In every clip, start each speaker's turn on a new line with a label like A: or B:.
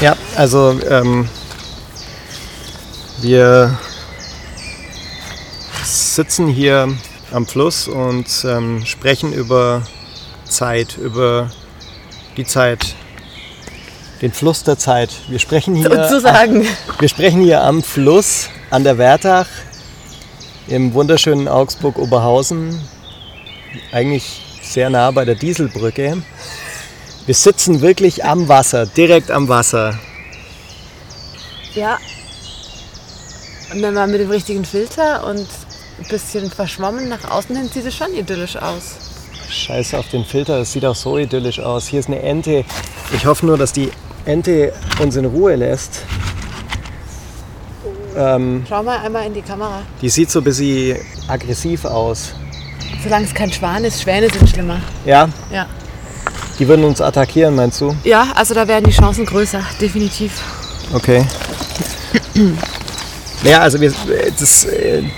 A: Ja, also ähm, wir sitzen hier am Fluss und ähm, sprechen über Zeit, über die Zeit, den Fluss der Zeit. Wir sprechen hier,
B: Sozusagen.
A: wir sprechen hier am Fluss an der Wertach im wunderschönen Augsburg-Oberhausen, eigentlich sehr nah bei der Dieselbrücke. Wir sitzen wirklich am Wasser, direkt am Wasser.
B: Ja. Und wenn man mit dem richtigen Filter und ein bisschen verschwommen nach außen hin, sieht es schon idyllisch aus.
A: Scheiße auf den Filter, das sieht auch so idyllisch aus. Hier ist eine Ente. Ich hoffe nur, dass die Ente uns in Ruhe lässt. Ähm,
B: Schau mal einmal in die Kamera.
A: die sieht so ein bisschen aggressiv aus.
B: Solange es kein Schwan ist, Schwäne sind schlimmer.
A: Ja,
B: Ja.
A: die würden uns attackieren, meinst du?
B: Ja, also da werden die Chancen größer, definitiv.
A: Okay. Ja, also wir, das,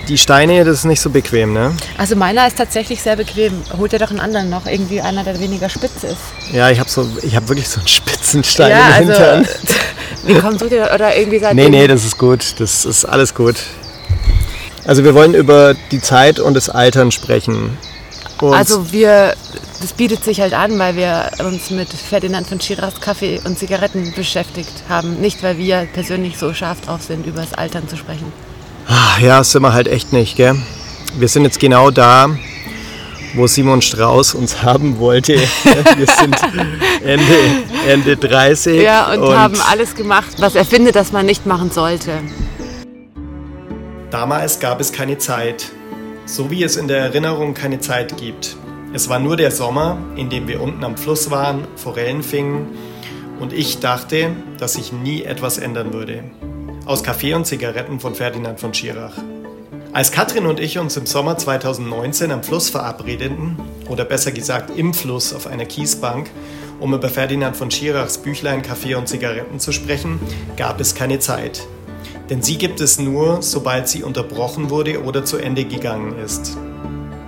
A: die Steine, das ist nicht so bequem, ne?
B: Also meiner ist tatsächlich sehr bequem. Holt ihr doch einen anderen noch, irgendwie einer, der weniger spitz ist.
A: Ja, ich habe so, ich habe wirklich so einen Spitzenstein
B: ja,
A: im Hintern.
B: also. Wie kommt ihr oder irgendwie seid
A: Nee, nee, das ist gut. Das ist alles gut. Also wir wollen über die Zeit und das Altern sprechen. Und
B: Also wir, das bietet sich halt an, weil wir uns mit Ferdinand von Schirachs Kaffee und Zigaretten beschäftigt haben. Nicht, weil wir persönlich so scharf drauf sind, über das Altern zu sprechen.
A: Ah, ja, sind wir halt echt nicht, gell? Wir sind jetzt genau da, wo Simon Strauß uns haben wollte. Wir sind Ende, Ende 30.
B: Ja, und, haben alles gemacht, was er findet, dass man nicht machen sollte.
A: Damals gab es keine Zeit, so wie es in der Erinnerung keine Zeit gibt. Es war nur der Sommer, in dem wir unten am Fluss waren, Forellen fingen und ich dachte, dass sich nie etwas ändern würde. Aus Kaffee und Zigaretten von Ferdinand von Schirach. Als Katrin und ich uns im Sommer 2019 am Fluss verabredeten, oder besser gesagt im Fluss auf einer Kiesbank, um über Ferdinand von Schirachs Büchlein Kaffee und Zigaretten zu sprechen, gab es keine Zeit. Denn sie gibt es nur, sobald sie unterbrochen wurde oder zu Ende gegangen ist.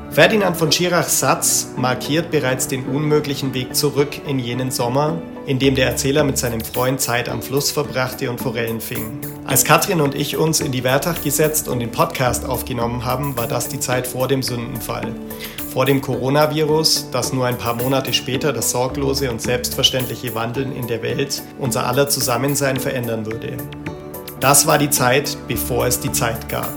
A: Ferdinand von Schirachs Satz markiert bereits den unmöglichen Weg zurück in jenen Sommer, in dem der Erzähler mit seinem Freund Zeit am Fluss verbrachte und Forellen fing. Als Katrin und ich uns in die Wertach gesetzt und den Podcast aufgenommen haben, war das die Zeit vor dem Sündenfall. Vor dem Coronavirus, das nur ein paar Monate später das sorglose und selbstverständliche Wandeln in der Welt unser aller Zusammensein verändern würde. Das war die Zeit, bevor es die Zeit gab.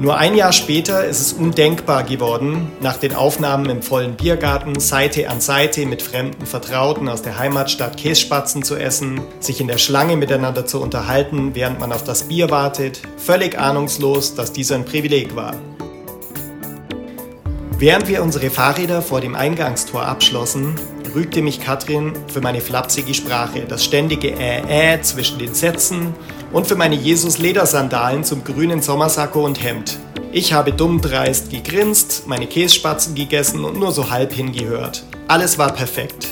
A: Nur ein Jahr später ist es undenkbar geworden, nach den Aufnahmen im vollen Biergarten Seite an Seite mit fremden Vertrauten aus der Heimatstadt Kässpatzen zu essen, sich in der Schlange miteinander zu unterhalten, während man auf das Bier wartet, völlig ahnungslos, dass dies ein Privileg war. Während wir unsere Fahrräder vor dem Eingangstor abschlossen, rügte mich Katrin für meine flapsige Sprache, das ständige Äh, Äh zwischen den Sätzen und für meine Jesus-Ledersandalen zum grünen Sommersacko und Hemd. Ich habe dumm dreist gegrinst, meine Kässpatzen gegessen und nur so halb hingehört. Alles war perfekt.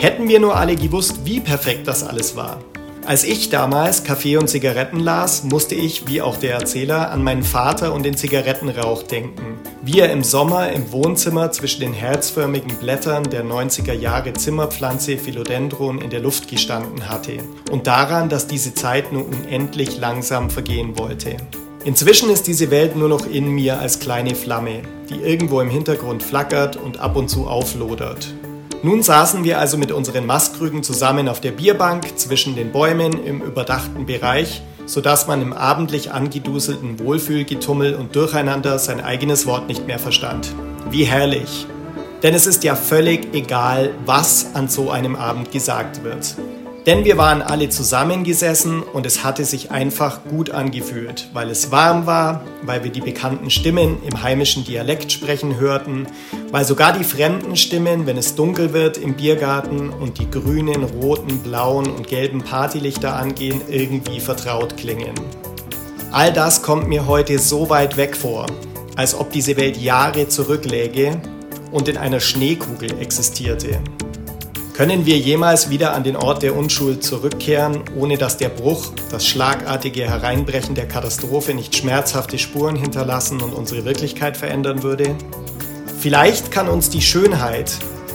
A: Hätten wir nur alle gewusst, wie perfekt das alles war. Als ich damals Kaffee und Zigaretten las, musste ich, wie auch der Erzähler, an meinen Vater und den Zigarettenrauch denken. Wie er im Sommer im Wohnzimmer zwischen den herzförmigen Blättern der 90er Jahre Zimmerpflanze Philodendron in der Luft gestanden hatte. Und daran, dass diese Zeit nur unendlich langsam vergehen wollte. Inzwischen ist diese Welt nur noch in mir als kleine Flamme, die irgendwo im Hintergrund flackert und ab und zu auflodert. Nun saßen wir also mit unseren Mastkrügen zusammen auf der Bierbank zwischen den Bäumen im überdachten Bereich, sodass man im abendlich angeduselten Wohlfühlgetummel und Durcheinander sein eigenes Wort nicht mehr verstand. Wie herrlich! Denn es ist ja völlig egal, was an so einem Abend gesagt wird. Denn wir waren alle zusammengesessen und es hatte sich einfach gut angefühlt, weil es warm war, weil wir die bekannten Stimmen im heimischen Dialekt sprechen hörten, weil sogar die fremden Stimmen, wenn es dunkel wird im Biergarten und die grünen, roten, blauen und gelben Partylichter angehen, irgendwie vertraut klingen. All das kommt mir heute so weit weg vor, als ob diese Welt Jahre zurückläge und in einer Schneekugel existierte. Können wir jemals wieder an den Ort der Unschuld zurückkehren, ohne dass der Bruch, das schlagartige Hereinbrechen der Katastrophe nicht schmerzhafte Spuren hinterlassen und unsere Wirklichkeit verändern würde? Vielleicht kann uns die Schönheit,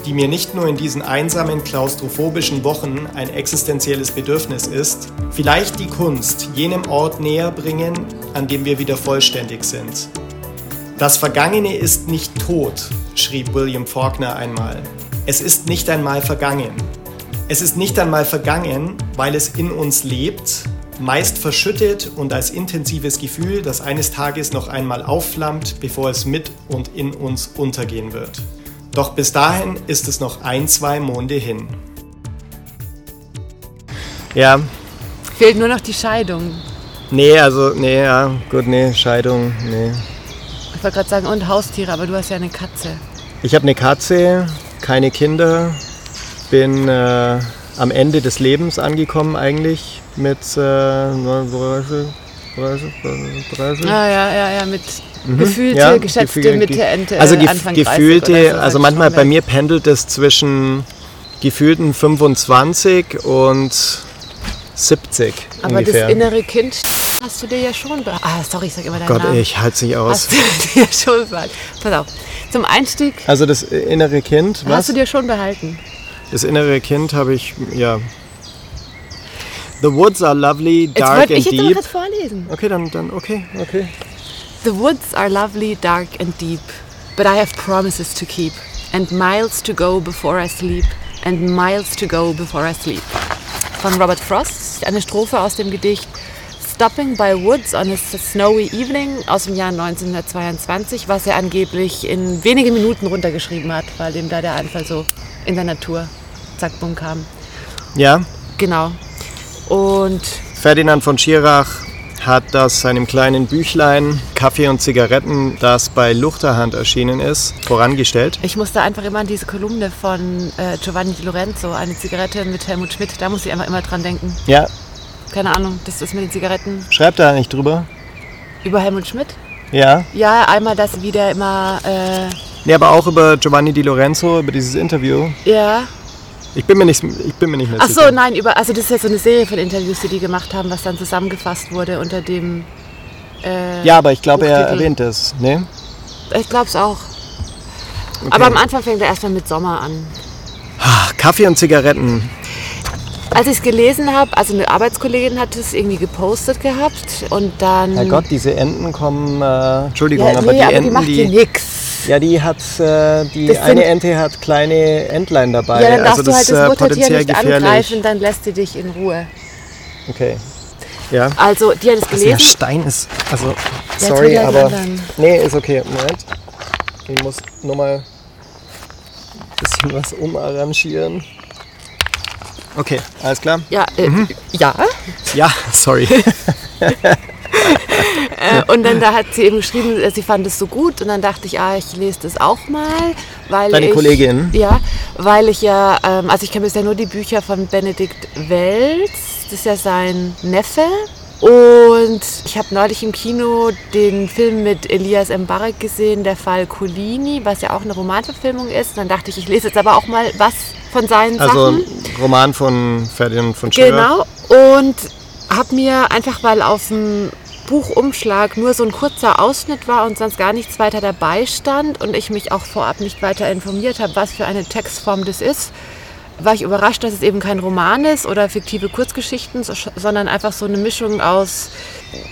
A: die mir nicht nur in diesen einsamen, klaustrophobischen Wochen ein existenzielles Bedürfnis ist, vielleicht die Kunst jenem Ort näher bringen, an dem wir wieder vollständig sind. Das Vergangene ist nicht tot, schrieb William Faulkner einmal. Es ist nicht einmal vergangen. Es ist nicht einmal vergangen, weil es in uns lebt, meist verschüttet und als intensives Gefühl, das eines Tages noch einmal aufflammt, bevor es mit und in uns untergehen wird. Doch bis dahin ist es noch ein, zwei Monde hin.
B: Ja. Fehlt nur noch die Scheidung.
A: Nee, also, nee, ja, gut, nee, Scheidung, nee.
B: Ich wollte gerade sagen, und Haustiere, aber du hast ja eine Katze.
A: Ich habe eine Katze, keine Kinder, bin äh, am Ende des Lebens angekommen eigentlich mit äh, 30, 30, 30.
B: Ah, ja, ja, ja, mit mhm. gefühlte, ja, geschätzte Gefühl, Mitte, Ende,
A: Also gef Anfang gefühlte, so, also manchmal bei mir pendelt es zwischen gefühlten 25 und 70
B: Aber
A: ungefähr.
B: das innere Kind hast du dir ja schon. Ah, sorry, ich sag immer deinen
A: Gott,
B: Namen.
A: ich halte sich aus.
B: Hast du dir schon. Pass auf. Zum Einstieg.
A: Also das innere Kind, was?
B: Hast du dir schon behalten?
A: Das innere Kind habe ich, ja. The woods are lovely, dark
B: and
A: ich
B: deep. Jetzt vorlesen.
A: Okay, dann, dann, okay, okay.
B: The woods are lovely, dark and deep, but I have promises to keep, and miles to go before I sleep, and miles to go before I sleep. Von Robert Frost, eine Strophe aus dem Gedicht Stopping by Woods on a Snowy Evening aus dem Jahr 1922, was er angeblich in wenige Minuten runtergeschrieben hat, weil ihm da der Einfall so in der Natur, zack, bumm, kam.
A: Ja.
B: Genau. Und
A: Ferdinand von Schirach hat das seinem kleinen Büchlein Kaffee und Zigaretten, das bei Luchterhand erschienen ist, vorangestellt.
B: Ich musste einfach immer an diese Kolumne von äh, Giovanni Di Lorenzo, eine Zigarette mit Helmut Schmidt, da muss ich einfach immer dran denken.
A: Ja,
B: keine Ahnung, das ist mit den Zigaretten.
A: Schreibt er nicht drüber?
B: Über Helmut Schmidt?
A: Ja.
B: Ja, einmal, dass wieder immer. Äh
A: nee, aber auch über Giovanni Di Lorenzo, über dieses Interview.
B: Ja.
A: Ich bin mir nicht, ich bin mir nicht mehr
B: Ach so, nein, über, also das ist ja so eine Serie von Interviews, die die gemacht haben, was dann zusammengefasst wurde unter dem.
A: Äh, ja, aber ich glaube, er erwähnt es, ne?
B: Ich glaube es auch. Okay. Aber am Anfang fängt er erstmal mit Sommer an.
A: Kaffee und Zigaretten.
B: Als ich es gelesen habe, also eine Arbeitskollegin hat es irgendwie gepostet gehabt und dann.
A: Herr Gott, diese Enten kommen. Äh, Entschuldigung,
B: ja,
A: aber
B: nee,
A: die
B: aber
A: Enten.
B: Die macht
A: die,
B: hier nix.
A: Ja, die hat. Äh, die
B: das
A: eine Ente hat kleine Entlein dabei.
B: Ja, dann darfst
A: also
B: du halt das
A: äh,
B: Muttertier nicht
A: gefährlich.
B: angreifen, dann lässt sie dich in Ruhe.
A: Okay. Ja.
B: Also, die hat es gelesen.
A: Der Stein ist. Also, sorry,
B: ja,
A: aber. Nee, ist okay. Moment. Ich muss nur mal ein bisschen was umarrangieren. Okay, alles klar?
B: Ja, äh, mhm. ja.
A: Ja, sorry.
B: äh, und dann da hat sie eben geschrieben, äh, sie fand es so gut und dann dachte ich, ah, ich lese das auch mal, weil
A: Deine
B: ich,
A: Kollegin?
B: Ja, weil ich ja, ähm, also ich kenne bisher nur die Bücher von Benedikt Welz, das ist ja sein Neffe. Und ich habe neulich im Kino den Film mit Elias Mbarek gesehen, der Fall Colini, was ja auch eine Romanverfilmung ist. Und dann dachte ich, ich lese jetzt aber auch mal was von seinen
A: also,
B: Sachen.
A: Also Roman von Ferdinand von Schirach.
B: Genau. Und habe mir einfach, weil auf dem Buchumschlag nur so ein kurzer Ausschnitt war und sonst gar nichts weiter dabei stand und ich mich auch vorab nicht weiter informiert habe, was für eine Textform das ist, war ich überrascht, dass es eben kein Roman ist oder fiktive Kurzgeschichten, sondern einfach so eine Mischung aus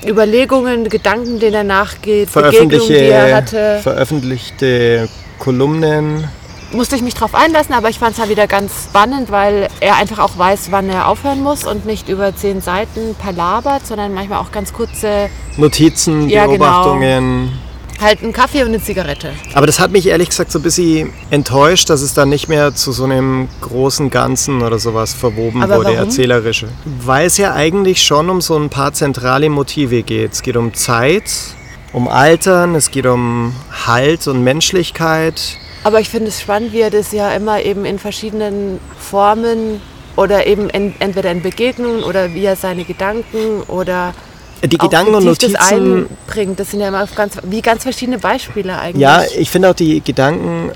B: Überlegungen, Gedanken, denen er nachgeht, Begegnungen, die er hatte.
A: Veröffentlichte Kolumnen.
B: Musste ich mich drauf einlassen, aber ich fand es halt wieder ganz spannend, weil er einfach auch weiß, wann er aufhören muss und nicht über zehn Seiten palabert, sondern manchmal auch ganz kurze
A: Notizen,
B: ja, genau.
A: Beobachtungen.
B: Genau halt einen Kaffee und eine Zigarette.
A: Aber das hat mich ehrlich gesagt so ein bisschen enttäuscht, dass es dann nicht mehr zu so einem großen Ganzen oder sowas verwoben
B: Aber
A: wurde,
B: warum?
A: erzählerische. Weil es ja eigentlich schon um so ein paar zentrale Motive geht. Es geht um Zeit, um Altern, es geht um Halt und Menschlichkeit.
B: Aber ich finde es spannend, wie er das ja immer eben in verschiedenen Formen oder eben in, entweder in Begegnungen oder wie er seine Gedanken oder
A: die Gedanken und Notizen
B: das einbringt. Das sind ja immer ganz, wie ganz verschiedene Beispiele eigentlich.
A: Ja, ich finde auch die Gedanken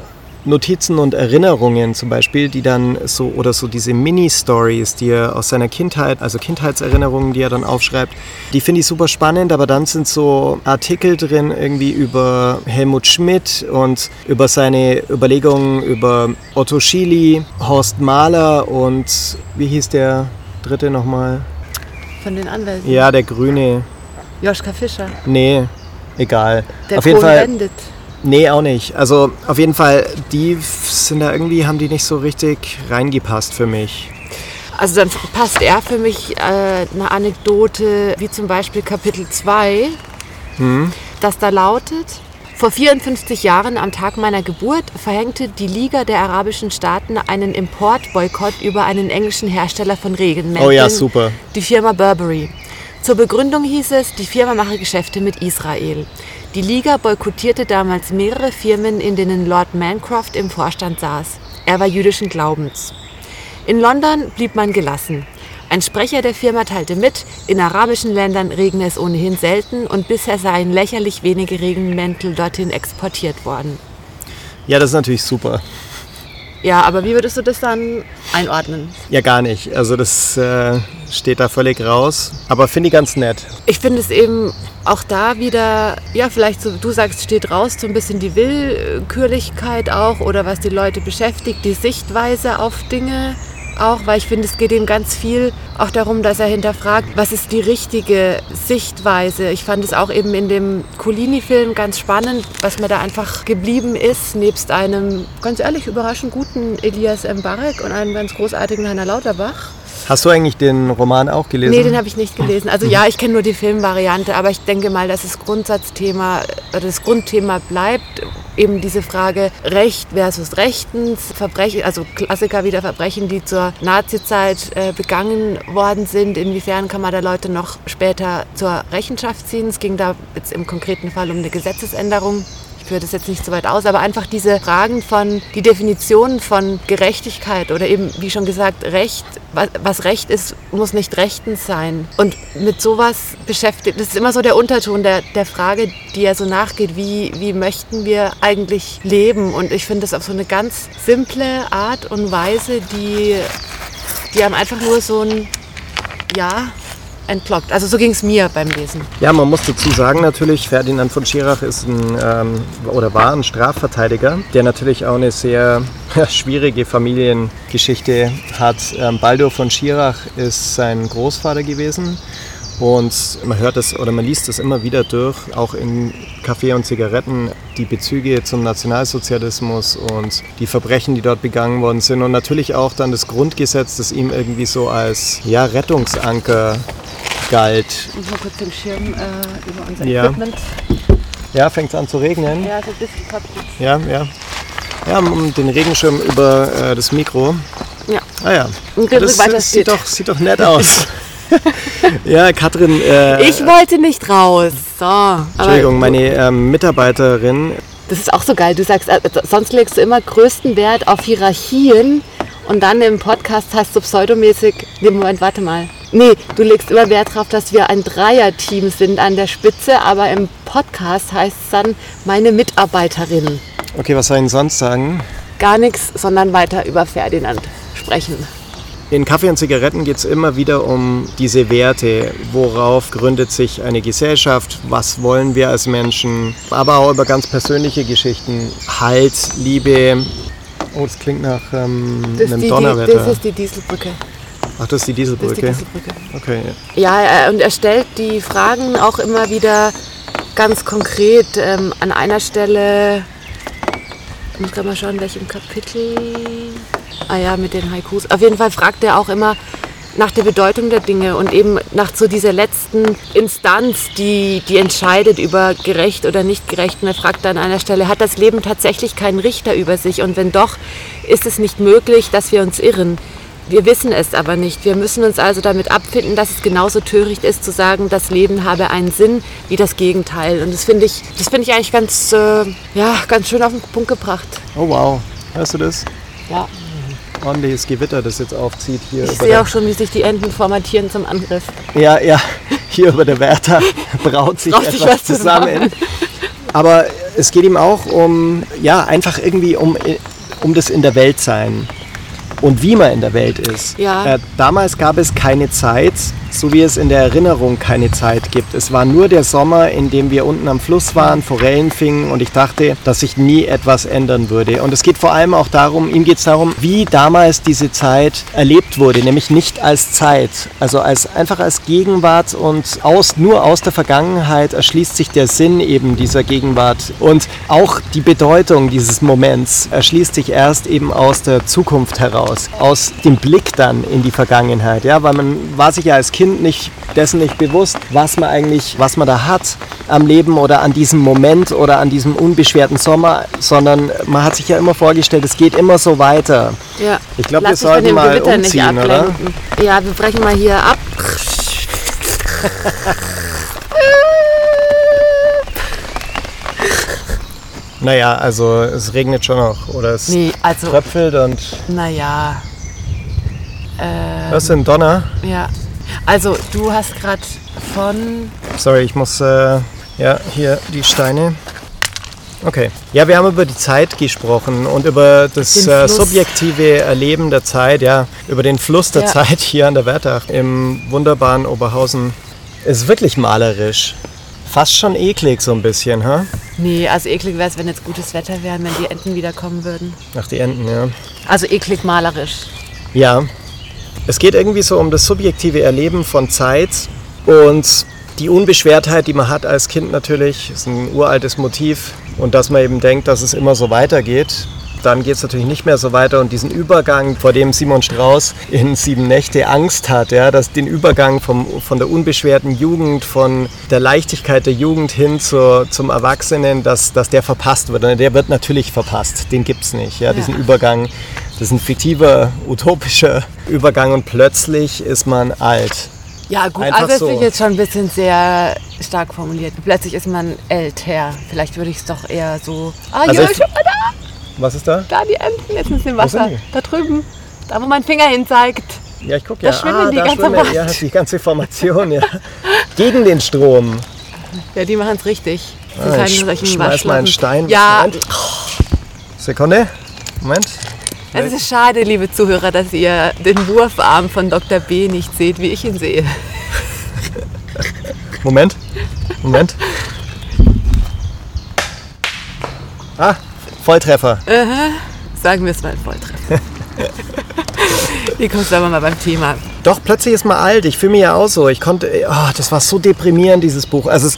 A: Notizen und Erinnerungen zum Beispiel, die dann so, oder so diese Mini-Stories, die er aus seiner Kindheit, also Kindheitserinnerungen, die er dann aufschreibt, die finde ich super spannend, aber dann sind so Artikel drin irgendwie über Helmut Schmidt und über seine Überlegungen über Otto Schily, Horst Mahler und wie hieß der dritte nochmal?
B: Von den Anwälten.
A: Ja, der Grüne.
B: Joschka Fischer.
A: Nee, egal.
B: Der
A: Auf jeden Fall.
B: Bandit.
A: Nee, auch nicht. Also auf jeden Fall, die sind da irgendwie, haben die nicht so richtig reingepasst für mich.
B: Also dann passt er für mich äh, eine Anekdote, wie zum Beispiel Kapitel 2, das da lautet, vor 54 Jahren am Tag meiner Geburt verhängte die Liga der arabischen Staaten einen Importboykott über einen englischen Hersteller von Regenmänteln,
A: Oh ja, super.
B: die Firma Burberry. Zur Begründung hieß es, die Firma mache Geschäfte mit Israel. Die Liga boykottierte damals mehrere Firmen, in denen Lord Mancroft im Vorstand saß. Er war jüdischen Glaubens. In London blieb man gelassen. Ein Sprecher der Firma teilte mit, in arabischen Ländern regne es ohnehin selten und bisher seien lächerlich wenige Regenmäntel dorthin exportiert worden.
A: Ja, das ist natürlich super.
B: Ja, aber wie würdest du das dann einordnen?
A: Ja, gar nicht. Also das äh, steht da völlig raus. Aber finde ich ganz nett.
B: Ich finde es eben auch da wieder, ja, vielleicht so, du sagst, steht raus, so ein bisschen die Willkürlichkeit auch oder was die Leute beschäftigt, die Sichtweise auf Dinge auch, weil ich finde, es geht ihm ganz viel auch darum, dass er hinterfragt, was ist die richtige Sichtweise. Ich fand es auch eben in dem Colini-Film ganz spannend, was mir da einfach geblieben ist, nebst einem, ganz ehrlich, überraschend guten Elias Mbarek und einem ganz großartigen Heiner Lauterbach.
A: Hast du eigentlich den Roman auch gelesen?
B: Nee, den habe ich nicht gelesen. Also ja, ich kenne nur die Filmvariante, aber ich denke mal, dass das Grundsatzthema, das Grundthema bleibt eben diese Frage Recht versus Rechtens, Verbrechen, also Klassiker wieder Verbrechen, die zur Nazizeit äh, begangen worden sind. Inwiefern kann man da Leute noch später zur Rechenschaft ziehen? Es ging da jetzt im konkreten Fall um eine Gesetzesänderung. Ich führe das jetzt nicht so weit aus, aber einfach diese Fragen von, die Definition von Gerechtigkeit oder eben, wie schon gesagt, Recht, was, was Recht ist, muss nicht rechtens sein. Und mit sowas beschäftigt, das ist immer so der Unterton der, der Frage, die ja so nachgeht, wie, wie möchten wir eigentlich leben? Und ich finde das auf so eine ganz simple Art und Weise, die, die einem einfach nur so ein Ja entlockt. Also so ging es mir beim Lesen.
A: Ja, man muss dazu sagen natürlich, Ferdinand von Schirach ist ein ähm, oder war ein Strafverteidiger, der natürlich auch eine sehr schwierige Familiengeschichte hat. Ähm, Baldur von Schirach ist sein Großvater gewesen und man hört es oder man liest es immer wieder durch, auch in Kaffee und Zigaretten, die Bezüge zum Nationalsozialismus und die Verbrechen, die dort begangen worden sind und natürlich auch dann das Grundgesetz, das ihm irgendwie so als ja, Rettungsanker galt.
B: Ich muss mal kurz den Schirm äh, über unser
A: Ja.
B: Equipment.
A: Ja, fängt es an zu regnen.
B: Ja, so ein bisschen kaputt.
A: Ja, ja. Ja, um den Regenschirm über äh, das Mikro.
B: Ja.
A: Ah ja.
B: Und
A: Das, das sieht, doch, sieht doch nett aus. ja, Katrin, äh,
B: Ich wollte nicht raus. So.
A: Entschuldigung, meine ähm, Mitarbeiterin,
B: Das ist auch so geil. Du sagst, äh, sonst legst du immer größten Wert auf Hierarchien und dann im Podcast hast du pseudomäßig. Nee, Moment, warte mal. Nee, du legst immer Wert darauf, dass wir ein Dreierteam sind an der Spitze, aber im Podcast heißt es dann meine Mitarbeiterin.
A: okay, was soll ich denn sonst sagen?
B: Gar nichts, sondern weiter über Ferdinand sprechen.
A: In Kaffee und Zigaretten geht es immer wieder um diese Werte. Worauf gründet sich eine Gesellschaft? Was wollen wir als Menschen? Aber auch über ganz persönliche Geschichten. Halt, Liebe. Oh, das klingt nach ähm,
B: Das,
A: einem
B: die,
A: Donnerwetter.
B: das ist die Dieselbrücke.
A: Ach, das ist die
B: Das ist die
A: Dieselbrücke.
B: Dieselbrücke.
A: Okay.
B: Ja, äh, und er stellt die Fragen auch immer wieder ganz konkret. Ähm, an einer Stelle, ich muss gerade mal schauen, welchem Kapitel. Ah ja, mit den Haikus. Auf jeden Fall fragt er auch immer nach der Bedeutung der Dinge und eben nach so dieser letzten Instanz, die, die entscheidet über gerecht oder nicht gerecht. Und er fragt an einer Stelle, hat das Leben tatsächlich keinen Richter über sich? Und wenn doch, ist es nicht möglich, dass wir uns irren? Wir wissen es aber nicht. Wir müssen uns also damit abfinden, dass es genauso töricht ist zu sagen, das Leben habe einen Sinn wie das Gegenteil. Und das finde ich, das finde ich eigentlich ganz, äh, ja, ganz schön auf den Punkt gebracht.
A: Oh wow. Hörst du das?
B: Ja.
A: Ordentliches Gewitter, das jetzt aufzieht hier.
B: Ich sehe auch schon, wie sich die Enten formatieren zum Angriff.
A: Ja, ja, hier über der Werther braut sich
B: Braut sich
A: etwas
B: was zusammen.
A: zusammen. Aber es geht ihm auch um, ja, einfach irgendwie um um das in der Welt sein und wie man in der Welt ist.
B: Ja.
A: Äh, damals gab es keine Zeit, so wie es in der Erinnerung keine Zeit gibt. Es war nur der Sommer, in dem wir unten am Fluss waren, Forellen fingen und ich dachte, dass sich nie etwas ändern würde. Und es geht vor allem auch darum, ihm geht es darum, wie damals diese Zeit erlebt wurde, nämlich nicht als Zeit, also als einfach als Gegenwart und aus, nur aus der Vergangenheit erschließt sich der Sinn eben dieser Gegenwart und auch die Bedeutung dieses Moments erschließt sich erst eben aus der Zukunft heraus, aus dem Blick dann in die Vergangenheit, ja, weil man war sich ja als Kind nicht dessen nicht bewusst, was man eigentlich, was man da hat am Leben oder an diesem Moment oder an diesem unbeschwerten Sommer, sondern man hat sich ja immer vorgestellt, es geht immer so weiter.
B: Ja.
A: Ich glaube, wir sollten mal
B: Gewitter
A: umziehen, oder?
B: Ja, wir brechen mal hier ab.
A: Naja, also es regnet schon noch oder es
B: Nee, also,
A: tröpfelt und
B: naja.
A: was ist denn Donner?
B: Ja. Also, du hast gerade von.
A: Sorry, ich muss äh, ja hier die Steine. Okay. Ja, wir haben über die Zeit gesprochen und über das äh, subjektive Erleben der Zeit, ja, über den Fluss der
B: Ja.
A: Zeit hier an der Wertach im wunderbaren Oberhausen. Ist wirklich malerisch. Fast schon eklig so ein bisschen, ha?
B: Nee, also eklig wäre es, wenn jetzt gutes Wetter wäre, wenn die Enten wiederkommen würden.
A: Ach, die Enten, ja.
B: Also eklig malerisch.
A: Ja, es geht irgendwie so um das subjektive Erleben von Zeit und die Unbeschwertheit, die man hat als Kind natürlich, ist ein uraltes Motiv und dass man eben denkt, dass es immer so weitergeht. Dann geht es natürlich nicht mehr so weiter und diesen Übergang, vor dem Simon Strauß in Sieben Nächte Angst hat, ja, dass den Übergang vom, von der unbeschwerten Jugend, von der Leichtigkeit der Jugend hin zur, zum Erwachsenen, dass, dass der verpasst wird. Und der wird natürlich verpasst, den gibt es nicht, ja, diesen Übergang. Das ist ein fiktiver, utopischer Übergang und plötzlich ist man alt.
B: Ja, gut,
A: Einfach
B: also das
A: so.
B: ich jetzt schon ein bisschen sehr stark formuliert. Plötzlich ist man älter. Vielleicht würde ich es doch eher so. Ah,
A: Also
B: ja,
A: ich-
B: schon mal da,
A: Was ist da?
B: da die Enten, jetzt sind sie im Wasser. Da drüben, da wo mein Finger hin zeigt.
A: Ja, ich gucke
B: Da
A: ja.
B: schwimmen die
A: da
B: ganze
A: schwimmen, ja, die ganze Formation, ja. Gegen den Strom.
B: Ja, die machen es richtig. Sie
A: Ah, ich
B: solchen
A: schmeiß mal einen. Stein.
B: Ja,
A: Moment. Sekunde. Moment.
B: Es ist schade, liebe Zuhörer, dass ihr den Wurfarm von Dr. B nicht seht, wie ich ihn sehe.
A: Moment. Moment. Ah, Volltreffer.
B: Sagen wir es mal Volltreffer. Hier kommst du aber mal beim Thema.
A: Doch, plötzlich ist man alt. Ich fühle mich ja auch so. Ich konnte, oh, das war so deprimierend, dieses Buch. Also, es,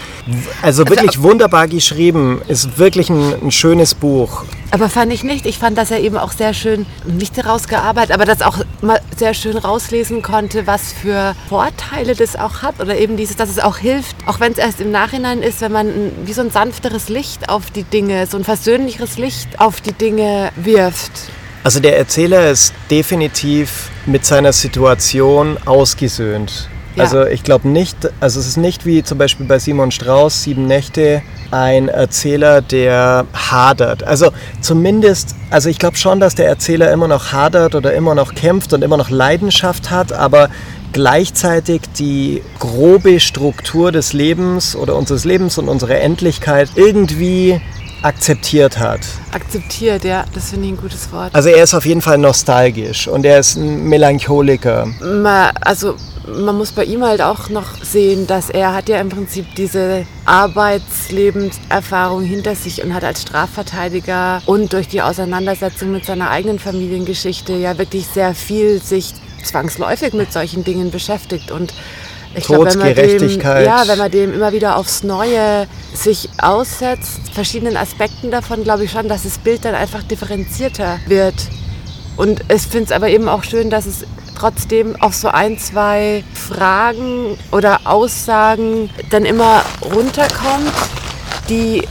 A: also wirklich wunderbar geschrieben. Ist wirklich ein, ein schönes Buch.
B: Aber fand ich nicht. Ich fand, dass er eben auch sehr schön nicht daraus gearbeitet, aber das auch mal sehr schön rauslesen konnte, was für Vorteile das auch hat oder eben dieses, dass es auch hilft, auch wenn es erst im Nachhinein ist, wenn man ein, wie so ein sanfteres Licht auf die Dinge, so ein versöhnlicheres Licht auf die Dinge wirft.
A: Also der Erzähler ist definitiv mit seiner Situation ausgesöhnt.
B: Ja.
A: Also ich glaube nicht, also es ist nicht wie zum Beispiel bei Simon Strauß, Sieben Nächte, ein Erzähler, der hadert. Also zumindest, also ich glaube schon, dass der Erzähler immer noch hadert oder immer noch kämpft und immer noch Leidenschaft hat, aber gleichzeitig die grobe Struktur des Lebens oder unseres Lebens und unserer Endlichkeit irgendwie akzeptiert hat.
B: Akzeptiert, ja, das finde ich ein gutes Wort.
A: Also er ist auf jeden Fall nostalgisch und er ist ein Melancholiker.
B: Ma- also man muss bei ihm halt auch noch sehen, dass er hat ja im Prinzip diese Arbeitslebenserfahrung hinter sich und hat als Strafverteidiger und durch die Auseinandersetzung mit seiner eigenen Familiengeschichte ja wirklich sehr viel sich zwangsläufig mit solchen Dingen beschäftigt und ich
A: Tod,
B: glaub, wenn man dem,
A: Gerechtigkeit.
B: ja, wenn man dem immer wieder aufs Neue sich aussetzt, verschiedenen Aspekten davon, glaube ich schon, dass das Bild dann einfach differenzierter wird. Und ich finde es aber eben auch schön, dass es trotzdem auf so ein, zwei Fragen oder Aussagen dann immer runterkommt, die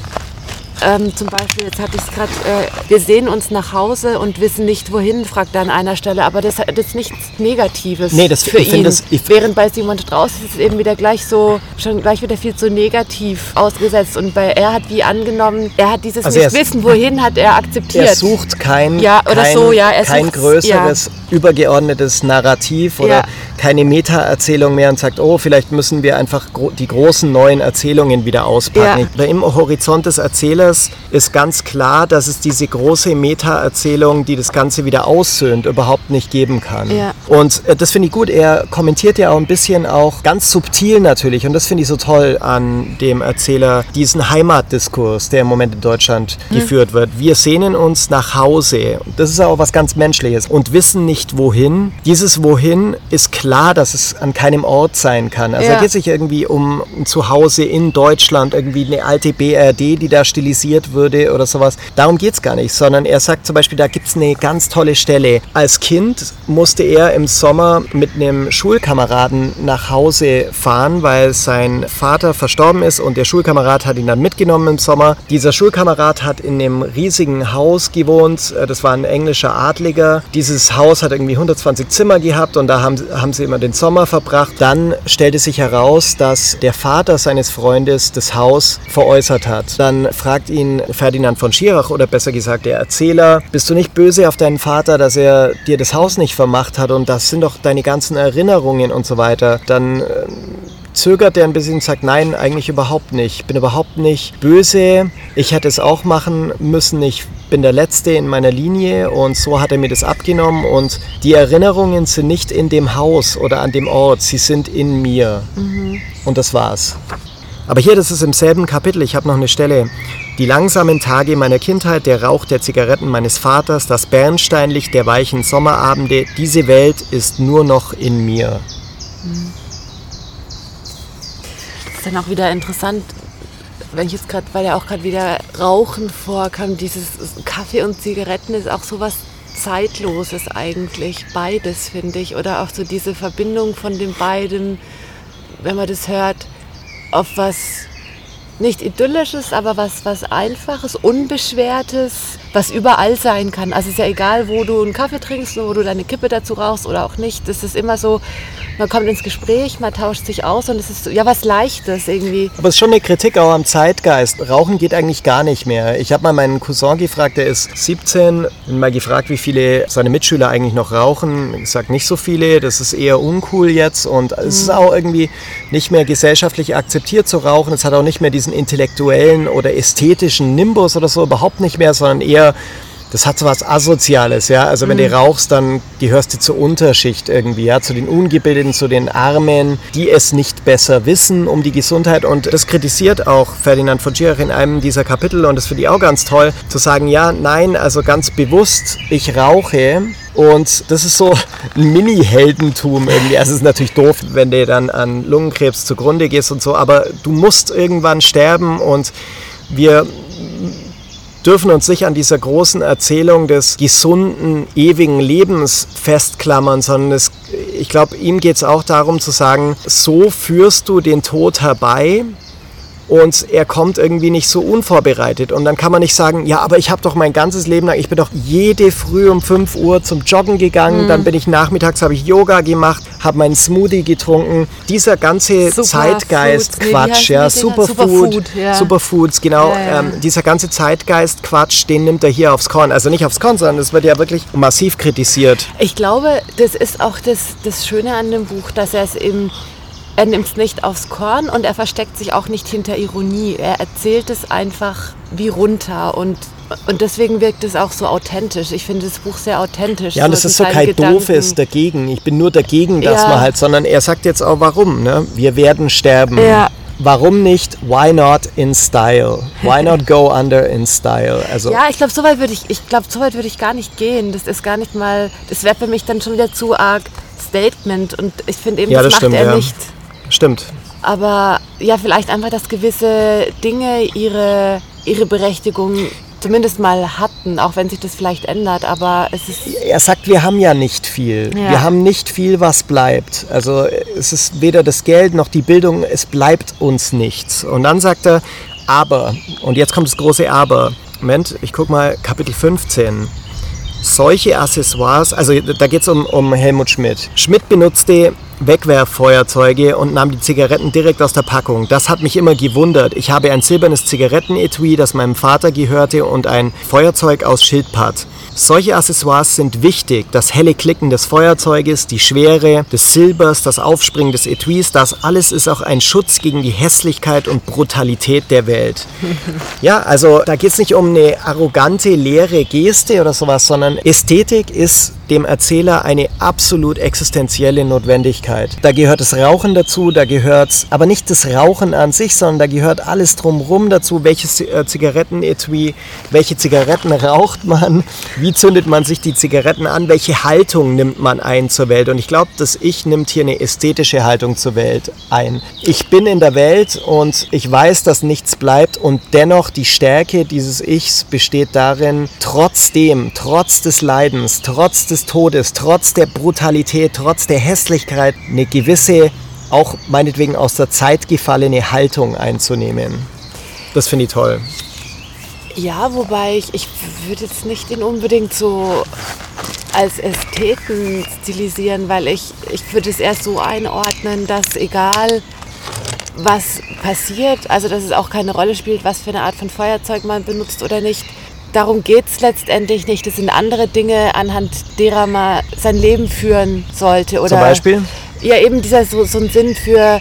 B: ähm, zum Beispiel, jetzt hatte ich es gerade, äh, wir sehen uns nach Hause und wissen nicht wohin, fragt er an einer Stelle, aber das, das ist nichts Negatives
A: Nee, das-
B: für ihn.
A: das-
B: Während bei Simon Strauß ist es eben wieder gleich so, schon gleich wieder viel zu negativ ausgesetzt und bei er hat wie angenommen, er hat dieses
A: Also er
B: nicht
A: ist-
B: wissen, wohin hat er akzeptiert.
A: Er sucht kein,
B: Ja, oder
A: kein,
B: so, ja, er
A: kein
B: sucht-
A: größeres, übergeordnetes Narrativ oder
B: Ja.
A: keine Meta-Erzählung mehr und sagt, oh, vielleicht müssen wir einfach gro die großen neuen Erzählungen wieder auspacken.
B: Ja.
A: Oder Im Horizont des Erzählers Erzählers ist ganz klar, dass es diese große Meta-Erzählung, die das Ganze wieder aussöhnt, überhaupt nicht geben kann.
B: Ja.
A: Und äh, das finde ich gut. Er kommentiert ja auch ein bisschen auch ganz subtil natürlich, und das finde ich so toll an dem Erzähler, diesen Heimatdiskurs, der im Moment in Deutschland
B: Mhm.
A: geführt wird. Wir sehnen uns nach Hause. Das ist auch was ganz Menschliches und wissen nicht wohin. Dieses Wohin ist klar, dass es an keinem Ort sein kann. Also
B: Ja.
A: da geht sich irgendwie um ein Zuhause in Deutschland, irgendwie eine alte BRD, die da stilisiert würde oder sowas. Darum geht es gar nicht, sondern er sagt zum Beispiel, da gibt es eine ganz tolle Stelle. Als Kind musste er im Sommer mit einem Schulkameraden nach Hause fahren, weil sein Vater verstorben ist und der Schulkamerad hat ihn dann mitgenommen im Sommer. Dieser Schulkamerad hat in einem riesigen Haus gewohnt. Äh, Das war ein englischer Adliger. Dieses Haus hat irgendwie 120 Zimmer gehabt und da haben, haben sie immer den Sommer verbracht. Dann stellte sich heraus, dass der Vater seines Freundes das Haus veräußert hat. Dann fragt ihn Ferdinand von Schirach oder besser gesagt der Erzähler, bist du nicht böse auf deinen Vater, dass er dir das Haus nicht vermacht hat und das sind doch deine ganzen Erinnerungen und so weiter. Dann äh, zögert er ein bisschen und sagt, nein, eigentlich überhaupt nicht. Ich bin überhaupt nicht böse. Ich hätte es auch machen müssen. Ich bin der Letzte in meiner Linie und so hat er mir das abgenommen. Und die Erinnerungen sind nicht in dem Haus oder an dem Ort, sie sind in mir. Und das war's. Aber hier, das ist im selben Kapitel, ich habe noch eine Stelle. Die langsamen Tage meiner Kindheit, der Rauch der Zigaretten meines Vaters, das Bernsteinlicht der weichen Sommerabende, diese Welt ist nur noch in mir.
B: Das ist dann auch wieder interessant, wenn ich jetzt gerade, weil ja auch gerade wieder Rauchen vorkam, dieses Kaffee und Zigaretten ist auch sowas Zeitloses eigentlich, beides finde ich. Oder auch so diese Verbindung von den beiden, wenn man das hört, auf was nicht idyllisches, aber was, was einfaches, unbeschwertes, was überall sein kann. Also es ist ja egal, wo du einen Kaffee trinkst und wo du deine Kippe dazu rauchst oder auch nicht. Das ist immer so, man kommt ins Gespräch, man tauscht sich aus und es ist ja was Leichtes irgendwie.
A: Aber es ist schon eine Kritik auch am Zeitgeist. Rauchen geht eigentlich gar nicht mehr. Ich habe mal meinen Cousin gefragt, der ist 17, und mal gefragt, wie viele seine Mitschüler eigentlich noch rauchen. Ich sage nicht so viele, das ist eher uncool jetzt und es ist auch irgendwie nicht mehr gesellschaftlich akzeptiert zu rauchen. Es hat auch nicht mehr diesen intellektuellen oder ästhetischen Nimbus oder so, überhaupt nicht mehr, sondern eher das hat so was Asoziales, ja. Also wenn du rauchst, dann gehörst du zur Unterschicht irgendwie, ja, zu den Ungebildeten, zu den Armen, die es nicht besser wissen um die Gesundheit. Und das kritisiert auch Ferdinand von Schirach in einem dieser Kapitel und das finde ich auch ganz toll, zu sagen, ja, nein, also ganz bewusst, ich rauche. Und das ist so ein Mini-Heldentum irgendwie. Also es ist natürlich doof, wenn du dann an Lungenkrebs zugrunde gehst und so, aber du musst irgendwann sterben und wir dürfen uns nicht an dieser großen Erzählung des gesunden, ewigen Lebens festklammern, sondern es, ich glaube, ihm geht es auch darum zu sagen, so führst du den Tod herbei und er kommt irgendwie nicht so unvorbereitet. Und dann kann man nicht sagen, ja, aber ich habe doch mein ganzes Leben lang, ich bin doch jede Früh um 5 Uhr zum Joggen gegangen, dann bin ich nachmittags, habe ich Yoga gemacht, habe meinen Smoothie getrunken. Dieser ganze
B: Superfoods,
A: Zeitgeist,
B: nee,
A: ja? Superfood,
B: Superfood, ja.
A: Superfoods, genau,
B: Ja, ja.
A: Ähm, dieser ganze Zeitgeist-Quatsch, den nimmt er hier aufs Korn. Also nicht aufs Korn, sondern es wird ja wirklich massiv kritisiert.
B: Ich glaube, das ist auch das, das Schöne an dem Buch, dass er es eben, er nimmt es nicht aufs Korn und er versteckt sich auch nicht hinter Ironie. Er erzählt es einfach wie runter und, und deswegen wirkt es auch so authentisch. Ich finde das Buch sehr authentisch.
A: Ja, und es
B: in
A: ist so kein
B: Gedanken.
A: doofes dagegen. Ich bin nur dagegen, dass
B: Ja.
A: man halt, sondern er sagt jetzt auch warum. Ne? Wir werden sterben.
B: Ja.
A: Warum nicht? Why not in style? Why not go under in style? Also
B: Ja, ich glaube, so weit würde ich, ich glaube, so weit würde ich gar nicht gehen. Das ist gar nicht mal, das wäre für mich dann schon wieder zu arg Statement und ich finde eben,
A: Ja,
B: das,
A: das
B: macht
A: stimmt,
B: er
A: ja.
B: nicht.
A: Stimmt.
B: Aber ja, vielleicht einfach, dass gewisse Dinge ihre, ihre Berechtigung zumindest mal hatten, auch wenn sich das vielleicht ändert. Aber es ist.
A: Er sagt, wir haben ja nicht viel.
B: Ja.
A: Wir haben nicht viel, was bleibt. Also es ist weder das Geld noch die Bildung, es bleibt uns nichts. Und dann sagt er, aber, und jetzt kommt das große Aber. Moment, ich guck mal, Kapitel 15. Solche Accessoires, also da geht es um, um Helmut Schmidt. Schmidt benutzte Wegwerffeuerzeuge und nahm die Zigaretten direkt aus der Packung. Das hat mich immer gewundert. Ich habe ein silbernes Zigarettenetui, das meinem Vater gehörte, und ein Feuerzeug aus Schildpatt. Solche Accessoires sind wichtig. Das helle Klicken des Feuerzeuges, die Schwere des Silbers, das Aufspringen des Etuis, das alles ist auch ein Schutz gegen die Hässlichkeit und Brutalität der Welt. Ja, also da geht es nicht um eine arrogante, leere Geste oder sowas, sondern Ästhetik ist dem Erzähler eine absolut existenzielle Notwendigkeit. Da gehört das Rauchen dazu, da gehört aber nicht das Rauchen an sich, sondern da gehört alles drumherum dazu, welches äh, Zigarettenetui, welche Zigaretten raucht man, wie zündet man sich die Zigaretten an, welche Haltung nimmt man ein zur Welt. Und ich glaube, das Ich nimmt hier eine ästhetische Haltung zur Welt ein. Ich bin in der Welt und ich weiß, dass nichts bleibt und dennoch die Stärke dieses Ichs besteht darin, trotzdem, trotz des Leidens, trotz des Todes, trotz der Brutalität, trotz der Hässlichkeit eine gewisse, auch meinetwegen aus der Zeit gefallene Haltung einzunehmen. Das finde ich toll.
B: Ja, wobei ich, ich würde jetzt nicht ihn unbedingt so als Ästheten stilisieren, weil ich, ich würde es eher so einordnen, dass egal was passiert, also dass es auch keine Rolle spielt, was für eine Art von Feuerzeug man benutzt oder nicht, darum geht es letztendlich nicht. Das sind andere Dinge, anhand derer man sein Leben führen sollte. Oder,
A: Zum Beispiel?
B: Ja, eben dieser so, so ein Sinn für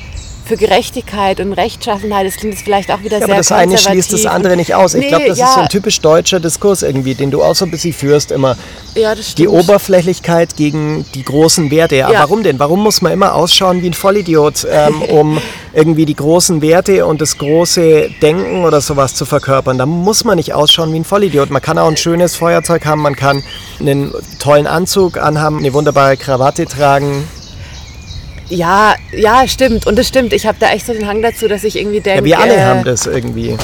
B: für Gerechtigkeit und Rechtschaffenheit. Das klingt jetzt vielleicht auch wieder
A: ja,
B: sehr
A: aber das eine schließt das andere nicht aus. Ich nee, glaube, das ja. ist so ein typisch deutscher Diskurs irgendwie, den du auch so ein bisschen führst immer.
B: Ja, das stimmt.
A: Die Oberflächlichkeit gegen die großen Werte. Ja, ja. warum denn? Warum muss man immer ausschauen wie ein Vollidiot, ähm, um irgendwie die großen Werte und das große Denken oder sowas zu verkörpern? Da muss man nicht ausschauen wie ein Vollidiot. Man kann auch ein schönes Feuerzeug haben, man kann einen tollen Anzug anhaben, eine wunderbare Krawatte tragen.
B: Ja, ja, stimmt. Und das stimmt. Ich habe da echt so den Hang dazu, dass ich irgendwie denke.
A: Ja, wir alle äh, haben das irgendwie. Äh,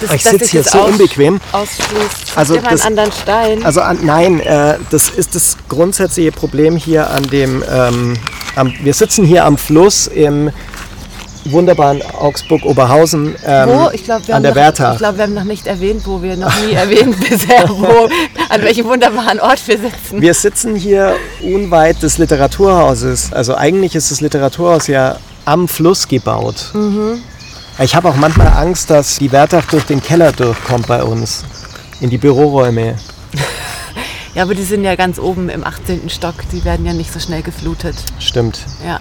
A: das, ich sitze hier so unbequem.
B: Ausschließt. Also das, einen anderen Stein.
A: Also an, nein, äh, das ist das grundsätzliche Problem hier an dem. Ähm, am, wir sitzen hier am Fluss im wunderbaren Augsburg-Oberhausen ähm, wo? Ich glaub, an der
B: noch,
A: Wertha.
B: Ich glaube, wir haben noch nicht erwähnt, wo wir noch nie erwähnt bisher, wo, an welchem wunderbaren Ort wir sitzen.
A: Wir sitzen hier unweit des Literaturhauses. Also eigentlich ist das Literaturhaus ja am Fluss gebaut. Mhm. Ich habe auch manchmal Angst, dass die Wertach durch den Keller durchkommt bei uns, in die Büroräume.
B: Ja, aber die sind ja ganz oben im 18. Stock, die werden ja nicht so schnell geflutet.
A: Stimmt.
B: Ja.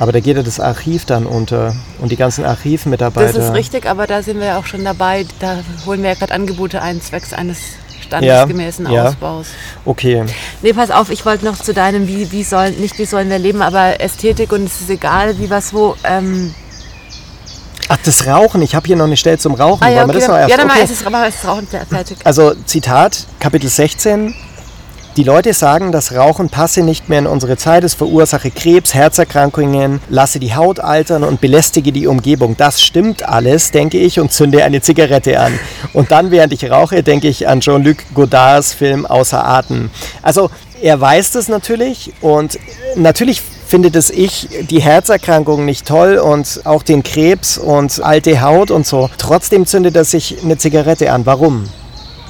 A: Aber da geht ja das Archiv dann unter und die ganzen Archivmitarbeiter.
B: Das ist richtig, aber da sind wir ja auch schon dabei. Da holen wir ja gerade Angebote ein, zwecks eines standesgemäßen ja, Ausbaus. Ja.
A: Okay.
B: Nee, pass auf, ich wollte noch zu deinem, wie, wie sollen, nicht wie sollen wir leben, aber Ästhetik und es ist egal, wie was wo. Ähm
A: Ach, das Rauchen. Ich habe hier noch eine Stelle zum Rauchen.
B: Ah, ja, okay, dann, ja, dann okay. mal ist es, aber ist Rauchen fertig.
A: Also Zitat, Kapitel 16. Die Leute sagen, das Rauchen passe nicht mehr in unsere Zeit, es verursache Krebs, Herzerkrankungen, lasse die Haut altern und belästige die Umgebung. Das stimmt alles, denke ich, und zünde eine Zigarette an. Und dann, während ich rauche, denke ich an Jean-Luc Godards Film Außer Atem. Also er weiß das natürlich und natürlich findet es ich die Herzerkrankung nicht toll und auch den Krebs und alte Haut und so. Trotzdem zündet er sich eine Zigarette an. Warum?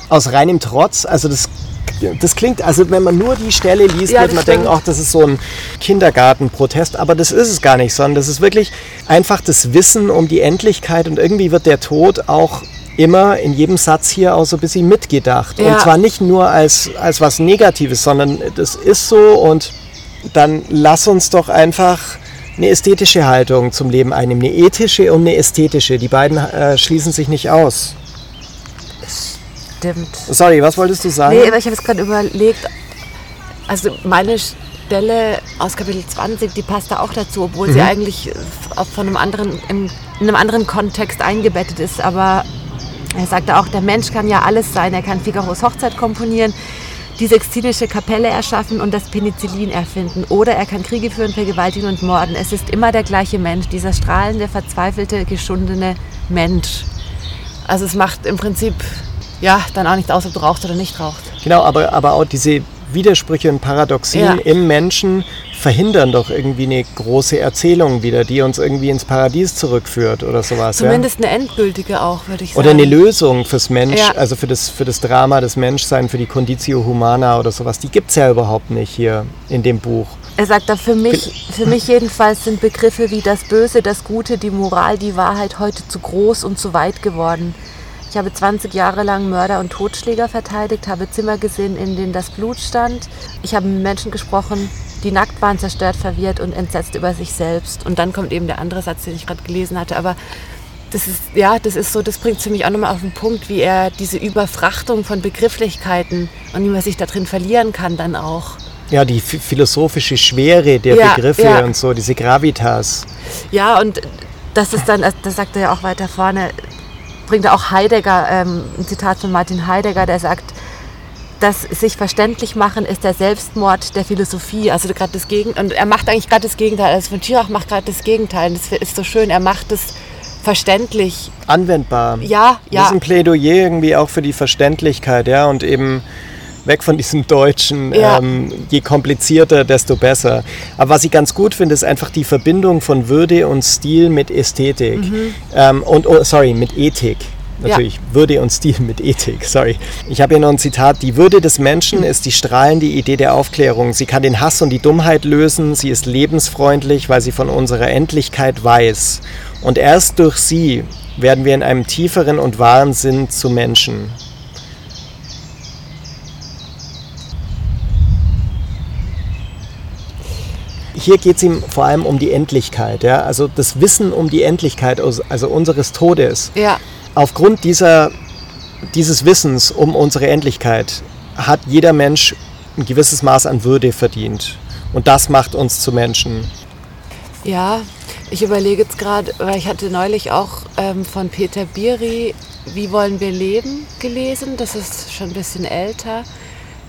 A: Aus reinem Trotz? Also das das klingt, also wenn man nur die Stelle liest, ja, wird man denken, ach, das ist so ein Kindergartenprotest, aber das ist es gar nicht, sondern das ist wirklich einfach das Wissen um die Endlichkeit und irgendwie wird der Tod auch immer in jedem Satz hier auch so ein bisschen mitgedacht. Ja. Und zwar nicht nur als, als was Negatives, sondern das ist so und dann lass uns doch einfach eine ästhetische Haltung zum Leben einnehmen, eine ethische und eine ästhetische. Die beiden äh, schließen sich nicht aus
B: stimmt.
A: Sorry, was wolltest du sagen?
B: Nee, aber ich habe es gerade überlegt. Also meine Stelle aus Kapitel 20, die passt da auch dazu, obwohl mhm. sie eigentlich von einem anderen, in, in einem anderen Kontext eingebettet ist. Aber er sagte auch, der Mensch kann ja alles sein. Er kann Figaros Hochzeit komponieren, die Sextinische Kapelle erschaffen und das Penicillin erfinden. Oder er kann Kriege führen, vergewaltigen und morden. Es ist immer der gleiche Mensch, dieser strahlende, verzweifelte, geschundene Mensch. Also es macht im Prinzip ja, dann auch nicht aus, ob du rauchst oder nicht rauchst.
A: Genau, aber, aber auch diese Widersprüche und Paradoxien
B: Ja.
A: im Menschen verhindern doch irgendwie eine große Erzählung wieder, die uns irgendwie ins Paradies zurückführt oder sowas.
B: Zumindest eine endgültige auch, würde ich
A: ja?
B: sagen.
A: Oder eine Lösung fürs Mensch,
B: Ja.
A: also für das, für das Drama des Menschseins, für die Conditio Humana oder sowas. Die gibt es ja überhaupt nicht hier in dem Buch.
B: Er sagt da, für mich, für mich jedenfalls sind Begriffe wie das Böse, das Gute, die Moral, die Wahrheit heute zu groß und zu weit geworden. Ich habe 20 Jahre lang Mörder und Totschläger verteidigt, habe Zimmer gesehen, in denen das Blut stand. Ich habe mit Menschen gesprochen, die nackt waren, zerstört, verwirrt und entsetzt über sich selbst. Und dann kommt eben der andere Satz, den ich gerade gelesen hatte. Aber das ist, ja, das ist so, das bringt für mich auch nochmal auf den Punkt, wie er diese Überfrachtung von Begrifflichkeiten und wie man sich da drin verlieren kann dann auch.
A: Ja, die ph- philosophische Schwere der
B: Ja,
A: Begriffe
B: ja.
A: und so, diese Gravitas.
B: Ja, und das ist dann, das sagt er ja auch weiter vorne, bringt auch Heidegger, ähm, ein Zitat von Martin Heidegger, der sagt, das sich verständlich machen ist der Selbstmord der Philosophie. Also gerade das Gegenteil. Und er macht eigentlich gerade das Gegenteil. Also von Schirach macht gerade das Gegenteil. Und das ist so schön. Er macht es verständlich.
A: Anwendbar.
B: Ja,
A: Das ist
B: ja.
A: ein Plädoyer irgendwie auch für die Verständlichkeit, ja, und eben weg von diesem Deutschen,
B: Ja.
A: ähm, je komplizierter, desto besser. Aber was ich ganz gut finde, ist einfach die Verbindung von Würde und Stil mit Ästhetik.
B: Mhm.
A: Ähm, und, oh, sorry, mit Ethik. Natürlich, Würde und Stil mit Ethik, sorry. Ich habe hier noch ein Zitat. Die Würde des Menschen ist die strahlende Idee der Aufklärung. Sie kann den Hass und die Dummheit lösen. Sie ist lebensfreundlich, weil sie von unserer Endlichkeit weiß. Und erst durch sie werden wir in einem tieferen und wahren Sinn zu Menschen. Hier geht es ihm vor allem um die Endlichkeit, ja? also das Wissen um die Endlichkeit, also unseres Todes.
B: Ja,
A: Aufgrund dieser, dieses Wissens um unsere Endlichkeit hat jeder Mensch ein gewisses Maß an Würde verdient. Und das macht uns zu Menschen.
B: Ja, ich überlege jetzt gerade, weil ich hatte neulich auch ähm, von Peter Biri Wie wollen wir leben gelesen. Das ist schon ein bisschen älter.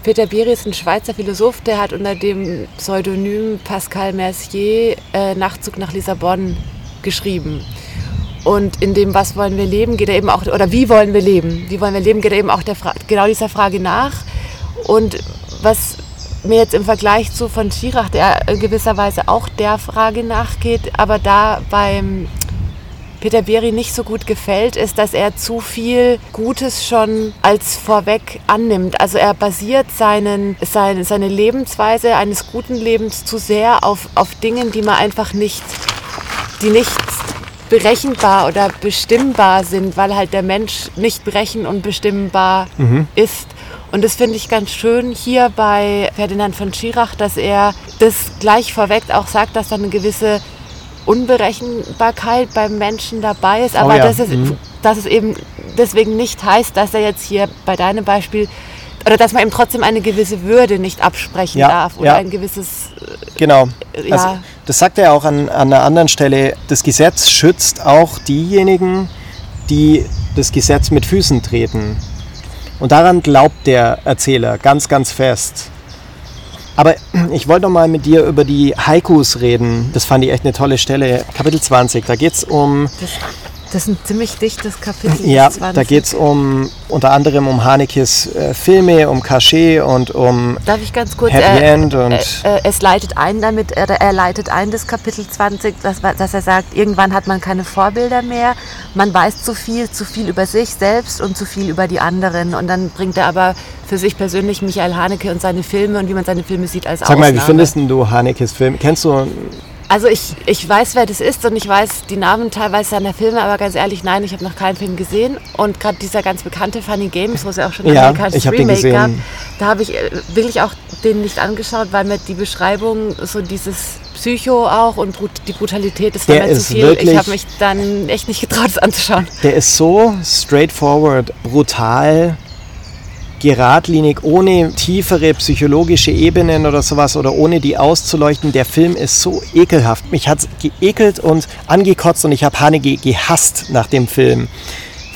B: Peter Biri ist ein Schweizer Philosoph, der hat unter dem Pseudonym Pascal Mercier äh, Nachtzug nach Lissabon geschrieben. Und in dem Was wollen wir leben geht er eben auch, oder wie wollen wir leben? Wie wollen wir leben geht er eben auch der genau dieser Frage nach. Und was mir jetzt im Vergleich zu von Schirach, der in gewisser Weise auch der Frage nachgeht, aber da beim Peter Beri nicht so gut gefällt, ist, dass er zu viel Gutes schon als vorweg annimmt. Also er basiert seinen, seine, seine Lebensweise eines guten Lebens zu sehr auf, auf Dingen, die man einfach nicht, die nicht berechenbar oder bestimmbar sind, weil halt der Mensch nicht berechen und bestimmbar ist. Und das finde ich ganz schön hier bei Ferdinand von Schirach, dass er das gleich vorweg auch sagt, dass da eine gewisse Unberechenbarkeit beim Menschen dabei ist, aber
A: ja.
B: dass, es, dass es eben deswegen nicht heißt, dass er jetzt hier bei deinem Beispiel oder dass man ihm trotzdem eine gewisse Würde nicht absprechen
A: Ja,
B: darf oder
A: ja.
B: ein gewisses
A: Genau.
B: Ja.
A: Also, das sagt er auch an, an einer anderen Stelle. Das Gesetz schützt auch diejenigen, die das Gesetz mit Füßen treten. Und daran glaubt der Erzähler ganz, ganz fest. Aber ich wollte noch mal mit dir über die Haikus reden. Das fand ich echt eine tolle Stelle. Kapitel 20, da geht es um
B: Das, ist ein ziemlich dichtes Kapitel.
A: Ja,
B: das 20.
A: da geht es um unter anderem um Hanekes äh, Filme, um Cachet und um
B: Darf ich ganz kurz?
A: Happy
B: äh,
A: End und
B: äh, äh, es leitet ein damit, er, er leitet ein das Kapitel 20, dass, dass er sagt, irgendwann hat man keine Vorbilder mehr, man weiß zu viel, zu viel über sich selbst und zu viel über die anderen. Und dann bringt er aber für sich persönlich Michael Haneke und seine Filme und wie man seine Filme sieht als
A: Sag mal, wie
B: Ausnahme.
A: findest du Hanekes Film? Kennst du
B: Also ich, ich weiß, wer das ist und ich weiß die Namen teilweise seiner Filme, aber ganz ehrlich, nein, ich habe noch keinen Film gesehen. Und gerade dieser ganz bekannte Funny Games, wo es ja auch schon ein
A: Ja,
B: amerikanisches Remake gab, da habe ich äh, wirklich auch den nicht angeschaut, weil mir die Beschreibung, so dieses Psycho auch und die Brutalität, das war
A: Der
B: mir
A: ist
B: zu viel.
A: wirklich-
B: Ich habe mich dann echt nicht getraut, es anzuschauen.
A: Der ist so straightforward, brutal, geradlinig, ohne tiefere psychologische Ebenen oder sowas oder ohne die auszuleuchten. Der Film ist so ekelhaft. Mich hat es geekelt und angekotzt und ich habe Haneke gehasst nach dem Film.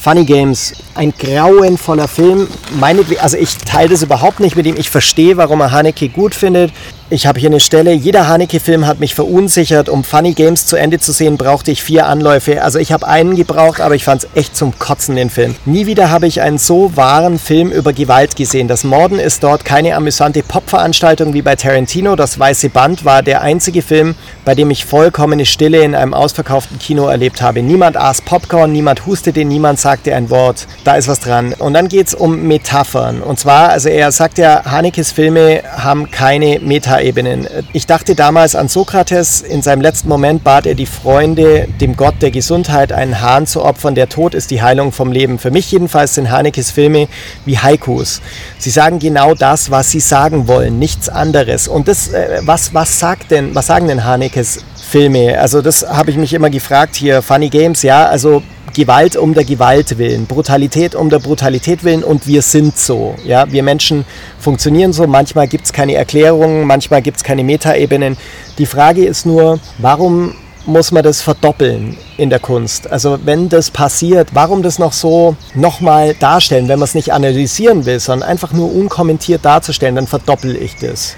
A: Funny Games, ein grauenvoller Film. Meinetwegen, also ich teile das überhaupt nicht mit ihm. Ich verstehe, warum er Haneke gut findet. Ich habe hier eine Stelle, jeder Haneke-Film hat mich verunsichert. Um Funny Games zu Ende zu sehen, brauchte ich vier Anläufe. Also ich habe einen gebraucht, aber ich fand es echt zum Kotzen, den Film. Nie wieder habe ich einen so wahren Film über Gewalt gesehen. Das Morden ist dort keine amüsante Popveranstaltung wie bei Tarantino. Das Weiße Band war der einzige Film, bei dem ich vollkommene Stille in einem ausverkauften Kino erlebt habe. Niemand aß Popcorn, niemand hustete, niemand sagte ein Wort. Da ist was dran. Und dann geht es um Metaphern. Und zwar, also er sagt ja, Hanekes Filme haben keine Metaphern. Metaebenen. Ich dachte damals an Sokrates. In seinem letzten Moment bat er die Freunde, dem Gott der Gesundheit einen Hahn zu opfern. Der Tod ist die Heilung vom Leben. Für mich jedenfalls sind Hanekes Filme wie Haikus. Sie sagen genau das, was sie sagen wollen, nichts anderes. Und das, äh, was, was sagt denn, was sagen denn Hanekes Filme? Also das habe ich mich immer gefragt hier. Funny Games, ja, also Gewalt um der Gewalt willen, Brutalität um der Brutalität willen und wir sind so. Ja? Wir Menschen funktionieren so, manchmal gibt es keine Erklärungen, manchmal gibt es keine Metaebenen. Die Frage ist nur, warum muss man das verdoppeln in der Kunst? Also wenn das passiert, warum das noch so nochmal darstellen, wenn man es nicht analysieren will, sondern einfach nur unkommentiert darzustellen, dann verdoppel ich das.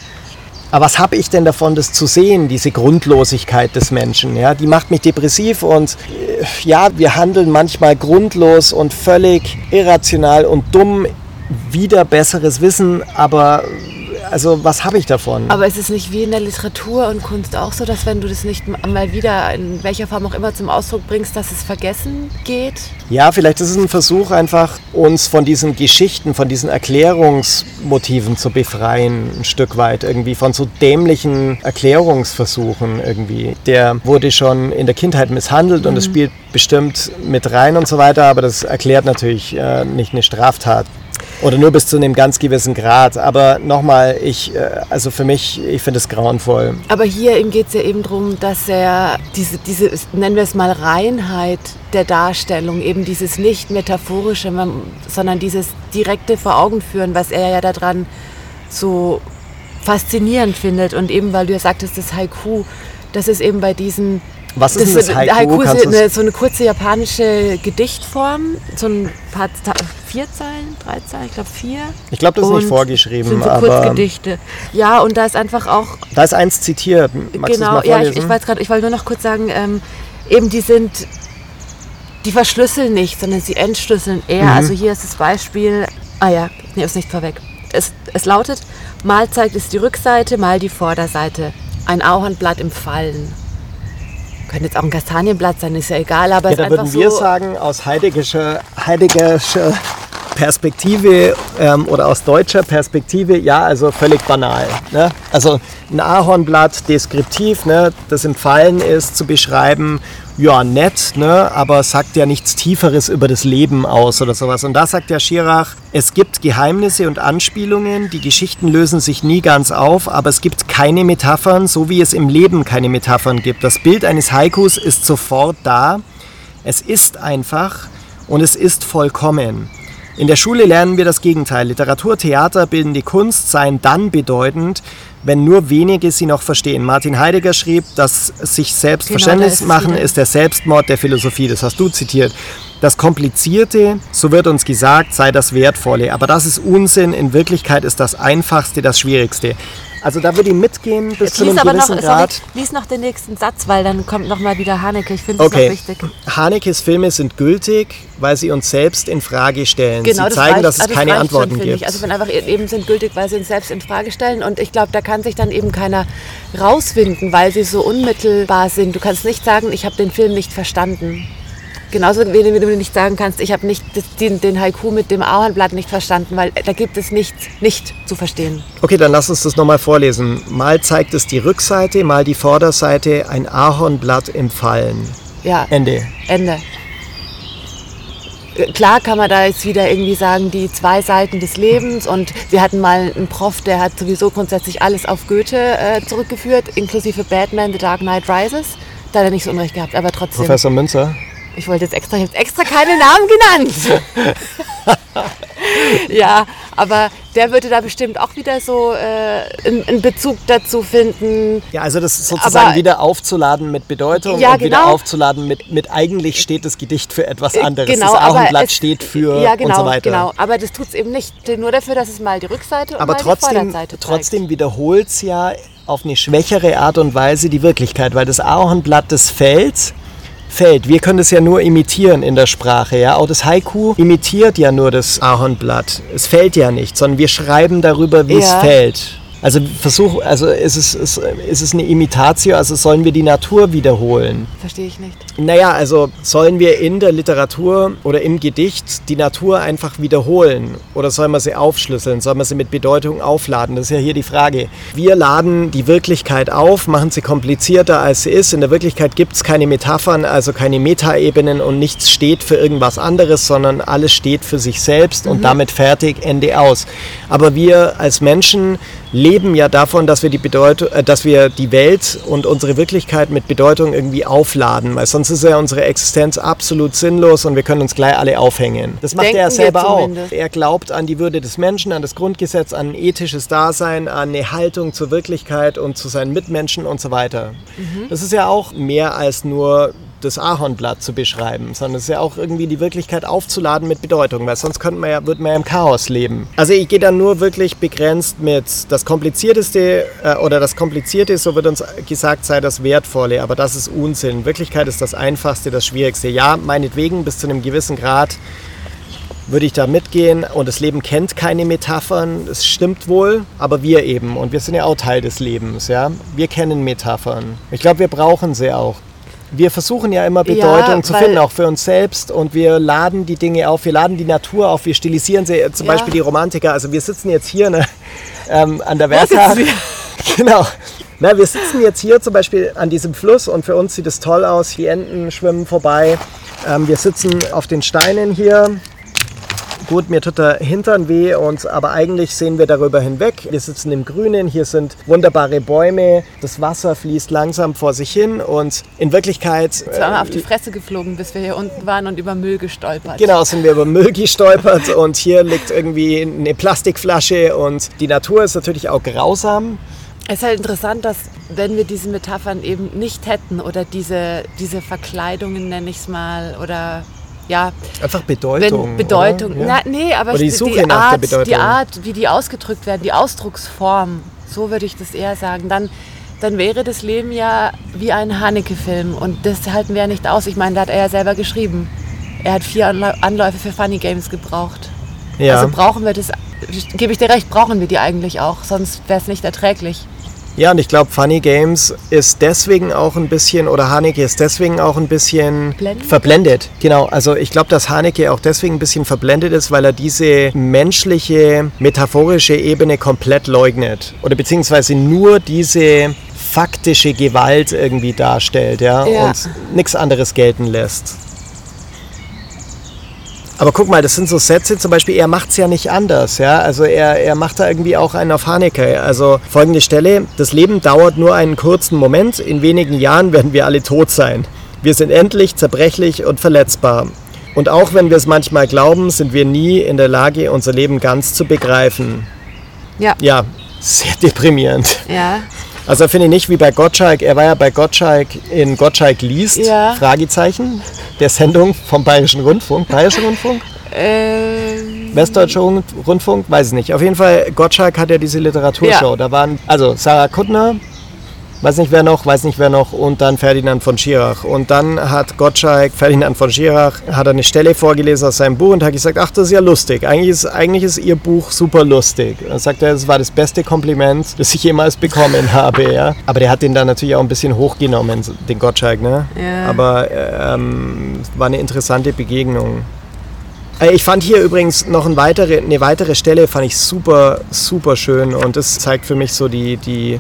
A: Aber was habe ich denn davon, das zu sehen, diese Grundlosigkeit des Menschen? Ja, die macht mich depressiv und äh, ja, wir handeln manchmal grundlos und völlig irrational und dumm wieder besseres Wissen, aber also was habe ich davon?
B: Aber ist es nicht wie in der Literatur und Kunst auch so, dass wenn du das nicht mal wieder in welcher Form auch immer zum Ausdruck bringst, dass es vergessen geht?
A: Ja, vielleicht ist es ein Versuch einfach, uns von diesen Geschichten, von diesen Erklärungsmotiven zu befreien, ein Stück weit irgendwie, von so dämlichen Erklärungsversuchen irgendwie. Der wurde schon in der Kindheit misshandelt mhm. und es spielt bestimmt mit rein und so weiter, aber das erklärt natürlich äh, nicht eine Straftat. Oder nur bis zu einem ganz gewissen Grad. Aber nochmal, ich, äh, also für mich, ich finde es grauenvoll.
B: Aber hier ihm geht es ja eben darum, dass er diese, diese, nennen wir es mal, Reinheit der Darstellung, eben dieses nicht metaphorische, sondern dieses direkte vor Augen führen, was er ja daran so faszinierend findet. Und eben, weil du ja sagtest, das Haiku, das ist eben bei diesen
A: was ist das, das Haiku? Haiku
B: ist eine, so eine kurze japanische Gedichtform, so ein paar vier Zeilen, drei Zeilen, ich glaube vier.
A: Ich glaube, das ist nicht vorgeschrieben,
B: sind so
A: aber
B: Kurzgedichte. Ja, und da ist einfach auch.
A: Da ist eins zitiert.
B: Magst genau, ja, ich, ich weiß gerade, ich wollte nur noch kurz sagen, ähm, eben die sind, die verschlüsseln nicht, sondern sie entschlüsseln eher. Mhm. Also hier ist das Beispiel. Ah ja, nee, ist nicht vorweg. Es, es lautet: Mal zeigt es die Rückseite, mal die Vorderseite. Ein Auhornblatt im Fallen. Könnte jetzt auch ein Kastanienblatt sein, ist ja egal, aber
A: ja, da würden wir so sagen, aus heideggischer, heideggischer Perspektive ähm, oder aus deutscher Perspektive, ja, also völlig banal. Ne? Also ein Ahornblatt deskriptiv, ne, das im Fallen ist, zu beschreiben, ja, nett, ne, aber sagt ja nichts Tieferes über das Leben aus oder sowas. Und da sagt der Schirach, es gibt Geheimnisse und Anspielungen, die Geschichten lösen sich nie ganz auf, aber es gibt keine Metaphern, so wie es im Leben keine Metaphern gibt. Das Bild eines Haikus ist sofort da, es ist einfach und es ist vollkommen. In der Schule lernen wir das Gegenteil. Literatur, Theater, bildende Kunst seien dann bedeutend, wenn nur wenige sie noch verstehen. Martin Heidegger schrieb, dass sich selbst genau, Verständnis machen ist der Selbstmord der Philosophie. Das hast du zitiert. Das Komplizierte, so wird uns gesagt, sei das Wertvolle. Aber das ist Unsinn. In Wirklichkeit ist das Einfachste das Schwierigste. Also da würde ich mitgehen bis Jetzt zu einem gewissen noch, Grad. Sorry,
B: lies noch den nächsten Satz, weil dann kommt noch mal wieder Haneke. Ich finde das
A: okay.
B: noch wichtig.
A: Hanekes Filme sind gültig, weil sie uns selbst in Frage stellen. Genau, sie zeigen, reicht, dass es also keine Antworten schon, gibt.
B: Ich. Also wenn einfach eben sind gültig, weil sie uns selbst in Frage stellen. Und ich glaube, da kann sich dann eben keiner rauswinden, weil sie so unmittelbar sind. Du kannst nicht sagen, ich habe den Film nicht verstanden. Genauso wie du nicht sagen kannst, ich habe nicht den, den, Haiku mit dem Ahornblatt nicht verstanden, weil da gibt es nichts nicht zu verstehen.
A: Okay, dann lass uns das nochmal vorlesen. Mal zeigt es die Rückseite, mal die Vorderseite, ein Ahornblatt im Fallen.
B: Ja.
A: Ende.
B: Ende. Klar kann man da jetzt wieder irgendwie sagen, die zwei Seiten des Lebens und wir hatten mal einen Prof, der hat sowieso grundsätzlich alles auf Goethe äh, zurückgeführt, inklusive Batman, The Dark Knight Rises. Da hat er nicht so Unrecht gehabt, aber trotzdem.
A: Professor Münzer?
B: Ich wollte jetzt extra, ich habe extra keine Namen genannt. ja, aber der würde da bestimmt auch wieder so äh, einen Bezug dazu finden.
A: Ja, also das sozusagen aber, wieder aufzuladen mit Bedeutung ja, und genau. wieder aufzuladen mit, mit eigentlich steht das Gedicht für etwas äh, anderes. Genau, das Augenblatt es, steht für
B: ja, genau,
A: und so weiter.
B: Genau, aber das tut es eben nicht. Nur dafür, dass es mal die Rückseite
A: aber
B: und
A: trotzdem,
B: mal die Vorderseite
A: trotzdem wiederholt es ja auf eine schwächere Art und Weise die Wirklichkeit, weil das Ahornblatt, das fällt, fällt. Wir können das ja nur imitieren in der Sprache. Ja? Auch das Haiku imitiert ja nur das Ahornblatt. Es fällt ja nicht, sondern wir schreiben darüber, wie ja. es fällt. Also Versuch, also ist es, ist, ist es eine Imitatio, also sollen wir die Natur wiederholen?
B: Verstehe ich nicht.
A: Naja, also sollen wir in der Literatur oder im Gedicht die Natur einfach wiederholen? Oder sollen wir sie aufschlüsseln? Sollen wir sie mit Bedeutung aufladen? Das ist ja hier die Frage. Wir laden die Wirklichkeit auf, machen sie komplizierter als sie ist. In der Wirklichkeit gibt es keine Metaphern, also keine Metaebenen und nichts steht für irgendwas anderes, sondern alles steht für sich selbst mhm. und damit fertig, Ende aus. Aber wir als Menschen leben ja davon, dass wir die Bedeutung, äh, dass wir die Welt und unsere Wirklichkeit mit Bedeutung irgendwie aufladen, weil sonst ist ja unsere Existenz absolut sinnlos und wir können uns gleich alle aufhängen. Das macht Denken er selber auch. Er glaubt an die Würde des Menschen, an das Grundgesetz, an ein ethisches Dasein, an eine Haltung zur Wirklichkeit und zu seinen Mitmenschen und so weiter. Mhm. Das ist ja auch mehr als nur das Ahornblatt zu beschreiben, sondern es ist ja auch irgendwie die Wirklichkeit aufzuladen mit Bedeutung, weil sonst könnte man ja, würde man ja im Chaos leben. Also ich gehe dann nur wirklich begrenzt mit das Komplizierteste äh, oder das Komplizierte, so wird uns gesagt, sei das Wertvolle, aber das ist Unsinn. Wirklichkeit ist das Einfachste, das Schwierigste. Ja, meinetwegen bis zu einem gewissen Grad würde ich da mitgehen. Und das Leben kennt keine Metaphern, es stimmt wohl, aber wir eben. Und wir sind ja auch Teil des Lebens, ja. Wir kennen Metaphern. Ich glaube, wir brauchen sie auch wir versuchen ja immer Bedeutung ja, zu finden, auch für uns selbst. Und wir laden die Dinge auf, wir laden die Natur auf, wir stilisieren sie, zum ja. Beispiel die Romantiker. Also wir sitzen jetzt hier ne, ähm, an der Werka. Genau. Na, wir sitzen jetzt hier zum Beispiel an diesem Fluss und für uns sieht es toll aus. Die Enten schwimmen vorbei. Ähm, wir sitzen auf den Steinen hier gut, mir tut der Hintern weh, und, aber eigentlich sehen wir darüber hinweg. Wir sitzen im Grünen, hier sind wunderbare Bäume, das Wasser fließt langsam vor sich hin und in Wirklichkeit...
B: Waren wir auf die Fresse geflogen, bis wir hier unten waren und über Müll gestolpert.
A: Genau, sind wir über Müll gestolpert und hier liegt irgendwie eine Plastikflasche und die Natur ist natürlich auch grausam.
B: Es ist halt interessant, dass wenn wir diese Metaphern eben nicht hätten oder diese, diese Verkleidungen, nenne ich es mal, oder ja.
A: Einfach Bedeutung.
B: Wenn Bedeutung. Ja. Na, nee, aber
A: die, die, Art,
B: die Art, wie die ausgedrückt werden, die Ausdrucksform, so würde ich das eher sagen. Dann, dann wäre das Leben ja wie ein Haneke-Film und das halten wir ja nicht aus. Ich meine, da hat er ja selber geschrieben. Er hat vier Anläufe für Funny Games gebraucht. Ja. Also brauchen wir das, gebe ich dir recht, brauchen wir die eigentlich auch, sonst wäre es nicht erträglich.
A: Ja, und ich glaube, Funny Games ist deswegen auch ein bisschen, oder Haneke ist deswegen auch ein bisschen Blenden? verblendet. Genau, also ich glaube, dass Haneke auch deswegen ein bisschen verblendet ist, weil er diese menschliche, metaphorische Ebene komplett leugnet. Oder beziehungsweise nur diese faktische Gewalt irgendwie darstellt, ja, ja. und nichts anderes gelten lässt. Aber guck mal, das sind so Sätze, zum Beispiel, er macht es ja nicht anders. Ja? Also er, er macht da irgendwie auch einen auf Haneke. Also folgende Stelle, das Leben dauert nur einen kurzen Moment, in wenigen Jahren werden wir alle tot sein. Wir sind endlich, zerbrechlich und verletzbar. Und auch wenn wir es manchmal glauben, sind wir nie in der Lage, unser Leben ganz zu begreifen.
B: Ja.
A: Ja, sehr deprimierend.
B: Ja.
A: Also finde ich nicht wie bei Gottschalk. Er war ja bei Gottschalk in Gottschalk liest, ja. Fragezeichen, der Sendung vom Bayerischen Rundfunk. Bayerischer Rundfunk? Ähm. Westdeutscher Rundfunk? Weiß ich nicht. Auf jeden Fall, Gottschalk hat ja diese Literaturshow. Ja. Da waren, also Sarah Kuttner, weiß nicht wer noch, weiß nicht wer noch und dann Ferdinand von Schirach. Und dann hat Gottschalk, Ferdinand von Schirach, hat eine Stelle vorgelesen aus seinem Buch und hat gesagt, ach, das ist ja lustig. Eigentlich ist, eigentlich ist ihr Buch super lustig. Und dann sagt er, das war das beste Kompliment, das ich jemals bekommen habe. Ja? Aber der hat den dann natürlich auch ein bisschen hochgenommen, den Gottschalk. Ne? Ja. Aber ähm, war eine interessante Begegnung. Äh, ich fand hier übrigens noch eine weitere, eine weitere Stelle, fand ich super, super schön und das zeigt für mich so die, die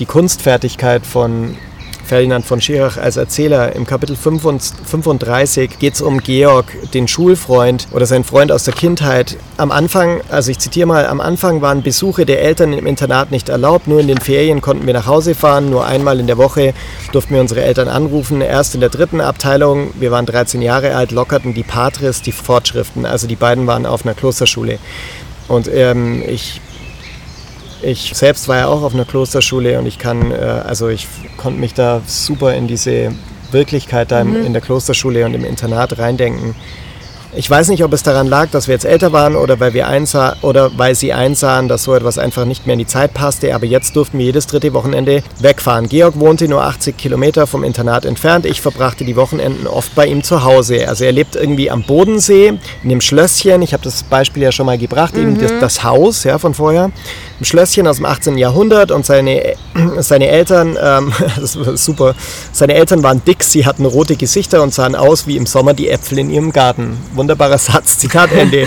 A: die Kunstfertigkeit von Ferdinand von Schirach als Erzähler. Im Kapitel 35 geht es um Georg, den Schulfreund oder seinen Freund aus der Kindheit. Am Anfang, also ich zitiere mal, am Anfang waren Besuche der Eltern im Internat nicht erlaubt. Nur in den Ferien konnten wir nach Hause fahren. Nur einmal in der Woche durften wir unsere Eltern anrufen. Erst in der dritten Abteilung, wir waren 13 Jahre alt, lockerten die Patres die Fortschriften. Also die beiden waren auf einer Klosterschule. Und ähm, ich ich selbst war ja auch auf einer Klosterschule und ich kann, äh, also ich konnte mich da super in diese Wirklichkeit da mhm. in der Klosterschule und im Internat reindenken. Ich weiß nicht, ob es daran lag, dass wir jetzt älter waren oder weil wir einsah oder weil sie einsahen, dass so etwas einfach nicht mehr in die Zeit passte. Aber jetzt durften wir jedes dritte Wochenende wegfahren. Georg wohnte nur 80 Kilometer vom Internat entfernt. Ich verbrachte die Wochenenden oft bei ihm zu Hause. Also er lebt irgendwie am Bodensee in dem Schlösschen. Ich habe das Beispiel ja schon mal gebracht, mhm. eben das, das, Haus ja, von vorher. Ein Schlösschen aus dem 18. Jahrhundert und seine, seine Eltern, ähm, das war super, seine Eltern waren dick, sie hatten rote Gesichter und sahen aus wie im Sommer die Äpfel in ihrem Garten wunderbarer Satz, Zitat Ende.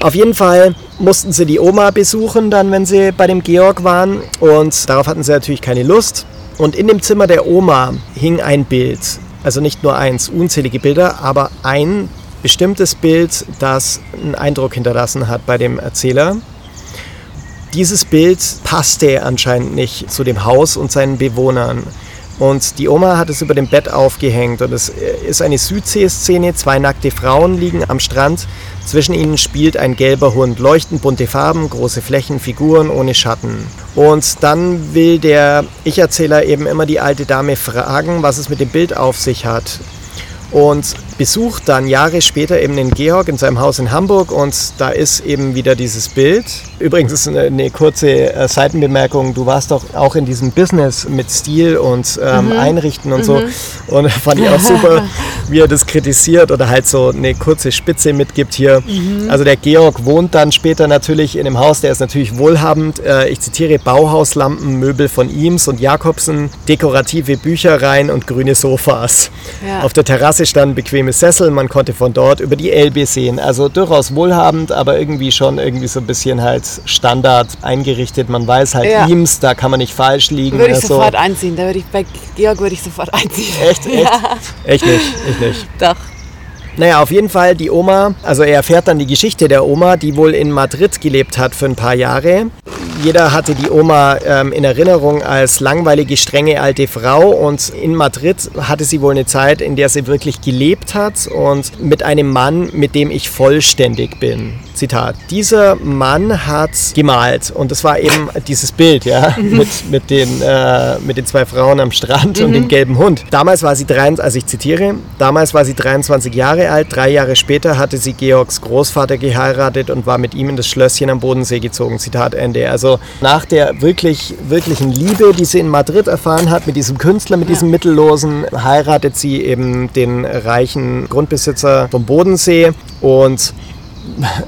A: Auf jeden Fall mussten sie die Oma besuchen, dann, wenn sie bei dem Georg waren. Und darauf hatten sie natürlich keine Lust. Und in dem Zimmer der Oma hing ein Bild. Also nicht nur eins, unzählige Bilder, aber ein bestimmtes Bild, das einen Eindruck hinterlassen hat bei dem Erzähler. Dieses Bild passte anscheinend nicht zu dem Haus und seinen Bewohnern. Und die Oma hat es über dem Bett aufgehängt und es ist eine Südsee-Szene. Zwei nackte Frauen liegen am Strand. Zwischen ihnen spielt ein gelber Hund. Leuchtend bunte Farben, große Flächen, Figuren ohne Schatten. Und dann will der Ich-Erzähler eben immer die alte Dame fragen, was es mit dem Bild auf sich hat. Und besucht dann Jahre später eben den Georg in seinem Haus in Hamburg und da ist eben wieder dieses Bild. Übrigens ist eine, eine kurze äh, Seitenbemerkung, du warst doch auch in diesem Business mit Stil und ähm, mhm. Einrichten und mhm. so und fand ich auch super, wie er das kritisiert oder halt so eine kurze Spitze mitgibt hier. Mhm. Also der Georg wohnt dann später natürlich in dem Haus, der ist natürlich wohlhabend. Äh, ich zitiere Bauhauslampen, Möbel von Eames und Jakobsen, dekorative Büchereien und grüne Sofas. Ja. Auf der Terrasse standen bequeme bequeme Sessel, man konnte von dort über die Elbe sehen. Also durchaus wohlhabend, aber irgendwie schon irgendwie so ein bisschen halt Standard eingerichtet. Man weiß halt ja. Eames, da kann man nicht falsch liegen.
B: Würde ich also. sofort einziehen. Da würde ich bei Georg würde ich sofort einziehen.
A: Echt? Echt? Ja. Echt nicht? Ich nicht.
B: Doch.
A: Naja, auf jeden Fall die Oma, also er erfährt dann die Geschichte der Oma, die wohl in Madrid gelebt hat für ein paar Jahre. Jeder hatte die Oma ähm, in Erinnerung als langweilige, strenge alte Frau und in Madrid hatte sie wohl eine Zeit, in der sie wirklich gelebt hat und mit einem Mann, mit dem ich vollständig bin. Zitat. Dieser Mann hat gemalt und das war eben dieses Bild, ja, mhm. mit, mit, den, äh, mit den zwei Frauen am Strand und dem mhm. gelben Hund. Damals war sie, 23, also ich zitiere, damals war sie 23 Jahre alt, drei Jahre später hatte sie Georgs Großvater geheiratet und war mit ihm in das Schlösschen am Bodensee gezogen. Zitat Ende. Also nach der wirklich, wirklichen Liebe, die sie in Madrid erfahren hat, mit diesem Künstler, mit ja. diesem Mittellosen, heiratet sie eben den reichen Grundbesitzer vom Bodensee und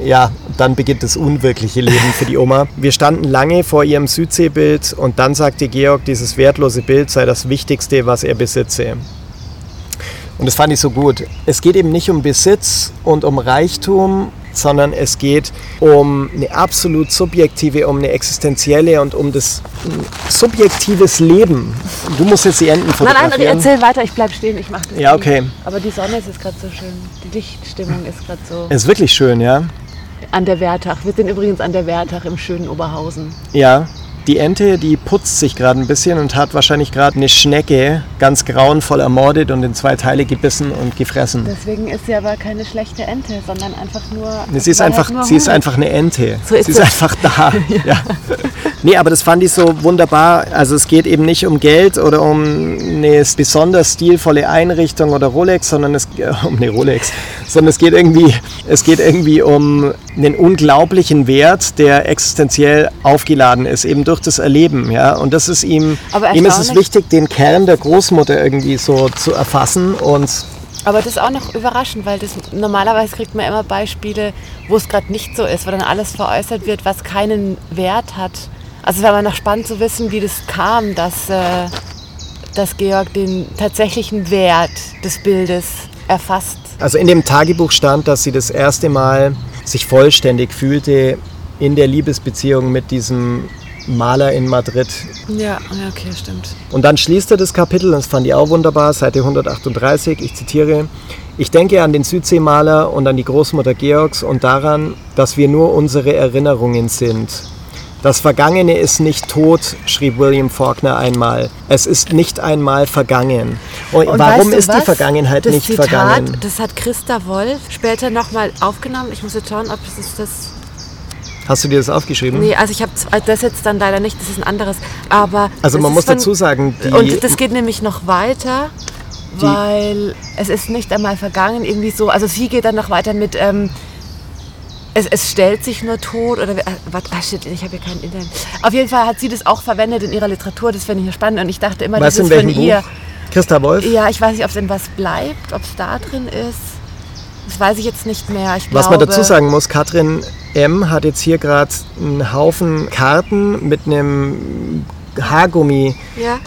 A: ja, dann beginnt das unwirkliche Leben für die Oma. Wir standen lange vor ihrem Südseebild und dann sagte Georg, dieses wertlose Bild sei das Wichtigste, was er besitze. Und das fand ich so gut. Es geht eben nicht um Besitz und um Reichtum, sondern es geht um eine absolut subjektive, um eine existenzielle und um das subjektives Leben. Du musst jetzt die Enden fotografieren.
B: Nein, nein, erzähl weiter, ich bleib stehen, ich mach das.
A: Ja, okay.
B: Nie. Aber die Sonne ist jetzt gerade so schön, die Lichtstimmung ist gerade so.
A: Es ist wirklich schön, ja.
B: An der Wertach. Wir sind übrigens an der Wertach im schönen Oberhausen.
A: Ja, die Ente, die putzt sich gerade ein bisschen und hat wahrscheinlich gerade eine Schnecke ganz grauenvoll ermordet und in zwei Teile gebissen und gefressen.
B: Deswegen ist sie aber keine schlechte Ente, sondern einfach nur.
A: Nee, sie ist einfach, halt sie ist einfach eine Ente. So ist sie ist einfach da. ja. ja. Nee, aber das fand ich so wunderbar. Also es geht eben nicht um Geld oder um eine besonders stilvolle Einrichtung oder Rolex, sondern es äh, um eine Rolex, sondern es geht irgendwie, es geht irgendwie um einen unglaublichen Wert, der existenziell aufgeladen ist, eben durch das Erleben. Ja? Und das ist ihm, ihm ist es wichtig, den Kern der Großmutter irgendwie so zu erfassen und
B: aber das ist auch noch überraschend, weil das normalerweise kriegt man immer Beispiele, wo es gerade nicht so ist, wo dann alles veräußert wird, was keinen Wert hat. Also es wäre noch spannend zu wissen, wie das kam, dass, äh, dass Georg den tatsächlichen Wert des Bildes erfasst.
A: Also in dem Tagebuch stand, dass sie das erste Mal sich vollständig fühlte in der Liebesbeziehung mit diesem Maler in Madrid.
B: Ja, okay, stimmt.
A: Und dann schließt er das Kapitel, das fand ich auch wunderbar, Seite 138, ich zitiere, ich denke an den Südseemaler und an die Großmutter Georgs und daran, dass wir nur unsere Erinnerungen sind. Das Vergangene ist nicht tot, schrieb William Faulkner einmal. Es ist nicht einmal vergangen. Und, und warum ist was? die Vergangenheit das nicht Zitat, vergangen?
B: Das hat Christa Wolf später nochmal aufgenommen. Ich muss jetzt schauen, ob es das
A: Hast du dir das aufgeschrieben?
B: Nee, also ich habe also das jetzt dann leider nicht, das ist ein anderes. Aber
A: also man muss
B: von,
A: dazu sagen,
B: und das geht nämlich noch weiter. weil es ist nicht einmal vergangen, irgendwie so. Also sie geht dann noch weiter mit, ähm, es, es stellt sich nur tot oder äh, was, ah, shit, ich habe hier keinen Internet. Auf jeden Fall hat sie das auch verwendet in ihrer Literatur, das finde ich spannend und ich dachte immer,
A: Weißt
B: das ist von
A: welchem
B: ihr.
A: Christa Wolf?
B: Ja, ich weiß nicht, ob es in was bleibt, ob es da drin ist. Das weiß ich jetzt nicht mehr. Ich
A: Was man
B: glaube-
A: dazu sagen muss, Katrin M. hat jetzt hier gerade einen Haufen Karten mit einem Haargummi
B: Ja.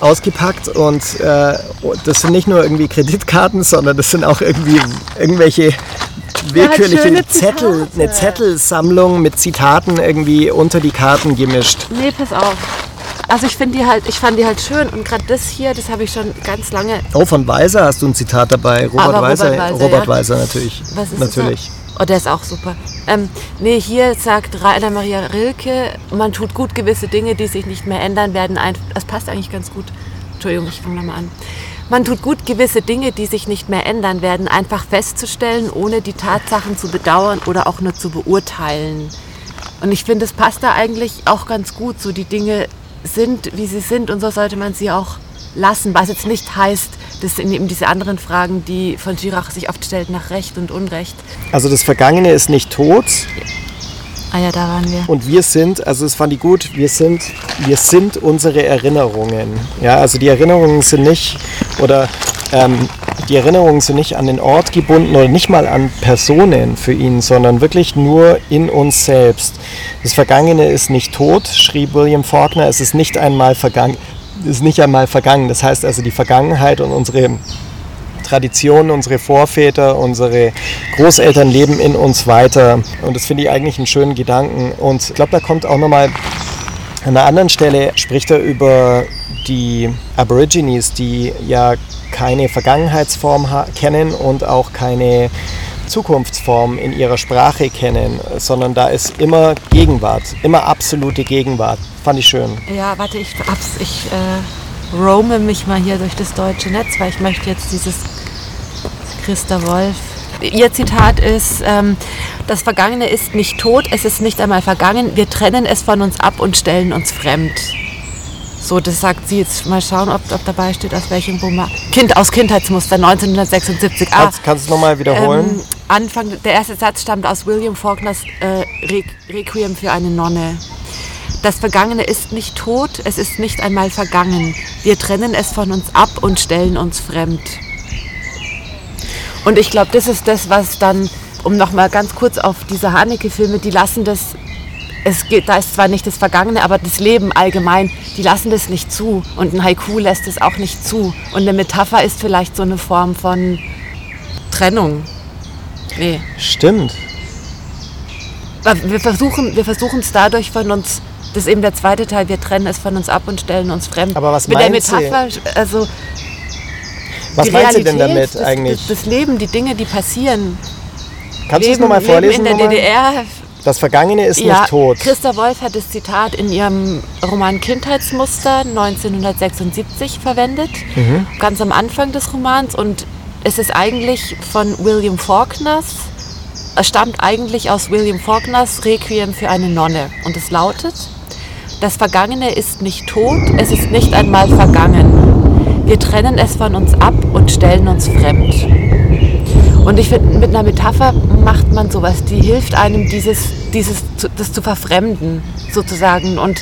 A: ausgepackt und äh, das sind nicht nur irgendwie Kreditkarten, sondern das sind auch irgendwie irgendwelche willkürliche
B: schöne
A: Zettel, eine Zettelsammlung mit Zitaten irgendwie unter die Karten gemischt.
B: Nee, pass auf. Also ich finde die halt, ich fand die halt schön und gerade das hier, das habe ich schon ganz lange.
A: Oh, von Weiser hast du ein Zitat dabei. Robert
B: Aber Robert
A: Weiser,
B: Weiser,
A: Robert
B: ja.
A: Weiser natürlich.
B: Was ist
A: natürlich.
B: Oh, der ist auch super. Ähm, nee, hier sagt Rainer Maria Rilke, man tut gut gewisse Dinge, die sich nicht mehr ändern werden. Das passt eigentlich ganz gut. Entschuldigung, ich fange nochmal an. Man tut gut gewisse Dinge, die sich nicht mehr ändern werden, einfach festzustellen, ohne die Tatsachen zu bedauern oder auch nur zu beurteilen. Und ich finde, es passt da eigentlich auch ganz gut. So die Dinge sind, wie sie sind und so sollte man sie auch lassen. Was jetzt nicht heißt, das sind eben diese anderen Fragen, die von Girach sich oft stellt nach Recht und Unrecht.
A: Also das Vergangene ist nicht tot
B: Ah ja, da waren wir.
A: und wir sind, also das fand ich gut, wir sind, wir sind unsere Erinnerungen. Ja, also die Erinnerungen sind nicht, oder ähm, die Erinnerungen sind nicht an den Ort gebunden oder nicht mal an Personen für ihn, sondern wirklich nur in uns selbst. Das Vergangene ist nicht tot, schrieb William Faulkner, es ist nicht einmal vergangen. Ist nicht einmal vergangen. Das heißt also, die Vergangenheit und unsere Traditionen, unsere Vorväter, unsere Großeltern leben in uns weiter. Und das finde ich eigentlich einen schönen Gedanken. Und ich glaube, da kommt auch nochmal an einer anderen Stelle, spricht er über die Aborigines, die ja keine Vergangenheitsform kennen und auch keine Zukunftsform in ihrer Sprache kennen, sondern da ist immer Gegenwart, immer absolute Gegenwart. Fand ich schön.
B: Ja, warte, ich, ich äh, roame mich mal hier durch das deutsche Netz, weil ich möchte jetzt dieses Christa Wolf. Ihr Zitat ist, ähm, das Vergangene ist nicht tot, es ist nicht einmal vergangen, wir trennen es von uns ab und stellen uns fremd. So, das sagt sie jetzt. Mal schauen, ob, ob dabei steht, aus welchem Roman. Kind aus Kindheitsmuster 1976. Ah,
A: Kannst, kannst du nochmal wiederholen?
B: ähm, Anfang, der erste Satz stammt aus William Faulkners äh, Re Requiem für eine Nonne. Das Vergangene ist nicht tot, es ist nicht einmal vergangen. Wir trennen es von uns ab und stellen uns fremd. Und ich glaube, das ist das, was dann, um nochmal ganz kurz auf diese Haneke-Filme, die lassen das, es geht, da ist zwar nicht das Vergangene, aber das Leben allgemein, die lassen das nicht zu. Und ein Haiku lässt es auch nicht zu. Und eine Metapher ist vielleicht so eine Form von Trennung. Nee.
A: Stimmt.
B: Wir versuchen wir versuchen es dadurch von uns, das ist eben der zweite Teil, wir trennen es von uns ab und stellen uns fremd.
A: Aber was
B: Mit der
A: meint sie?
B: Metapher, also
A: Was
B: die
A: meint sie denn
B: Realität,
A: damit
B: das,
A: eigentlich?
B: Das, das Leben, die Dinge, die passieren.
A: Kannst du es nochmal vorlesen?
B: Leben in der? DDR.
A: Das Vergangene ist
B: Ja,
A: nicht tot.
B: Christa Wolf hat das Zitat in ihrem Roman Kindheitsmuster 1976 verwendet,
A: Mhm.
B: ganz am Anfang des Romans. Und es ist eigentlich von William Faulkners, es stammt eigentlich aus William Faulkners Requiem für eine Nonne. Und es lautet, das Vergangene ist nicht tot, es ist nicht einmal vergangen. Wir trennen es von uns ab und stellen uns fremd. Und ich finde, mit einer Metapher macht man sowas, die hilft einem, dieses, dieses, das zu verfremden, sozusagen. Und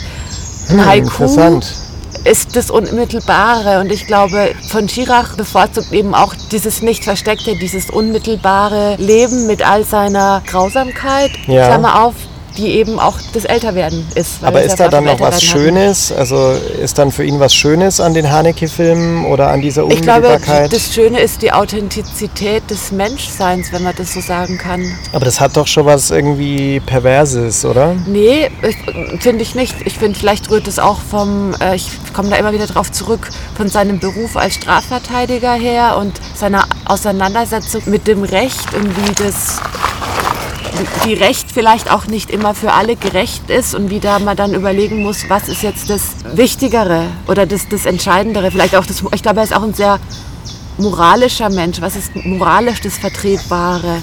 B: ein Haiku
A: Hm, Interessant.
B: Ist das Unmittelbare. Und ich glaube, von Schirach bevorzugt eben auch dieses nicht versteckte, dieses unmittelbare Leben mit all seiner Grausamkeit,
A: Ja.
B: Klammer auf, die eben auch das Älterwerden ist.
A: Aber ist da dann noch was. Schönes? Also ist dann für ihn was Schönes an den Haneke-Filmen oder an dieser
B: Ich glaube,
A: Unmittelbarkeit?
B: das Schöne ist die Authentizität des Menschseins, wenn man das so sagen kann.
A: Aber das hat doch schon was irgendwie Perverses, oder?
B: Nee, finde ich nicht. Ich finde, vielleicht rührt es auch vom, äh, ich komme da immer wieder drauf zurück, von seinem Beruf als Strafverteidiger her und seiner Auseinandersetzung mit dem Recht und wie das wie Recht vielleicht auch nicht immer für alle gerecht ist und wie da man dann überlegen muss, was ist jetzt das Wichtigere oder das, das Entscheidendere. Vielleicht auch das, ich glaube, er ist auch ein sehr moralischer Mensch. Was ist moralisch das Vertretbare?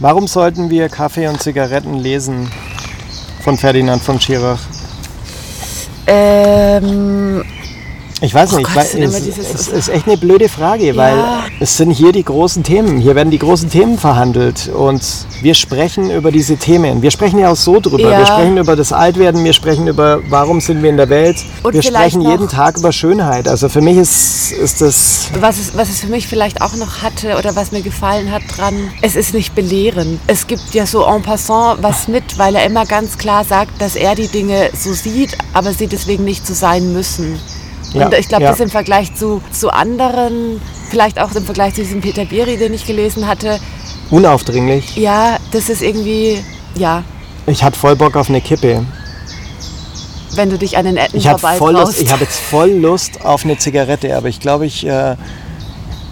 A: Warum sollten wir Kaffee und Zigaretten lesen von Ferdinand von Schirach?
B: Ähm,
A: Ich weiß
B: Oh
A: nicht,
B: Gott,
A: weil
B: es
A: es,
B: dieses-
A: es ist echt eine blöde Frage, weil es sind hier die großen Themen. Hier werden die großen Themen verhandelt und wir sprechen über diese Themen. Wir sprechen ja auch so drüber.
B: Ja.
A: Wir sprechen über das Altwerden, wir sprechen über, warum sind wir in der Welt.
B: Und
A: wir sprechen jeden Tag über Schönheit. Also für mich ist, ist das
B: Was es, was es für mich vielleicht auch noch hatte oder was mir gefallen hat dran, es ist nicht belehrend. Es gibt ja so en passant was mit, weil er immer ganz klar sagt, dass er die Dinge so sieht, aber sie deswegen nicht so sein müssen.
A: Ja,
B: Und ich glaube,
A: ja.
B: das im Vergleich zu, zu anderen, vielleicht auch im Vergleich zu diesem Peter Biri, den ich gelesen hatte,
A: unaufdringlich.
B: ja, das ist irgendwie, ja,
A: Ich hatte voll Bock auf eine Kippe.
B: wenn du dich an den Etten
A: Ich voll Lust, ich habe jetzt voll Lust auf eine Zigarette, aber ich glaube, ich äh,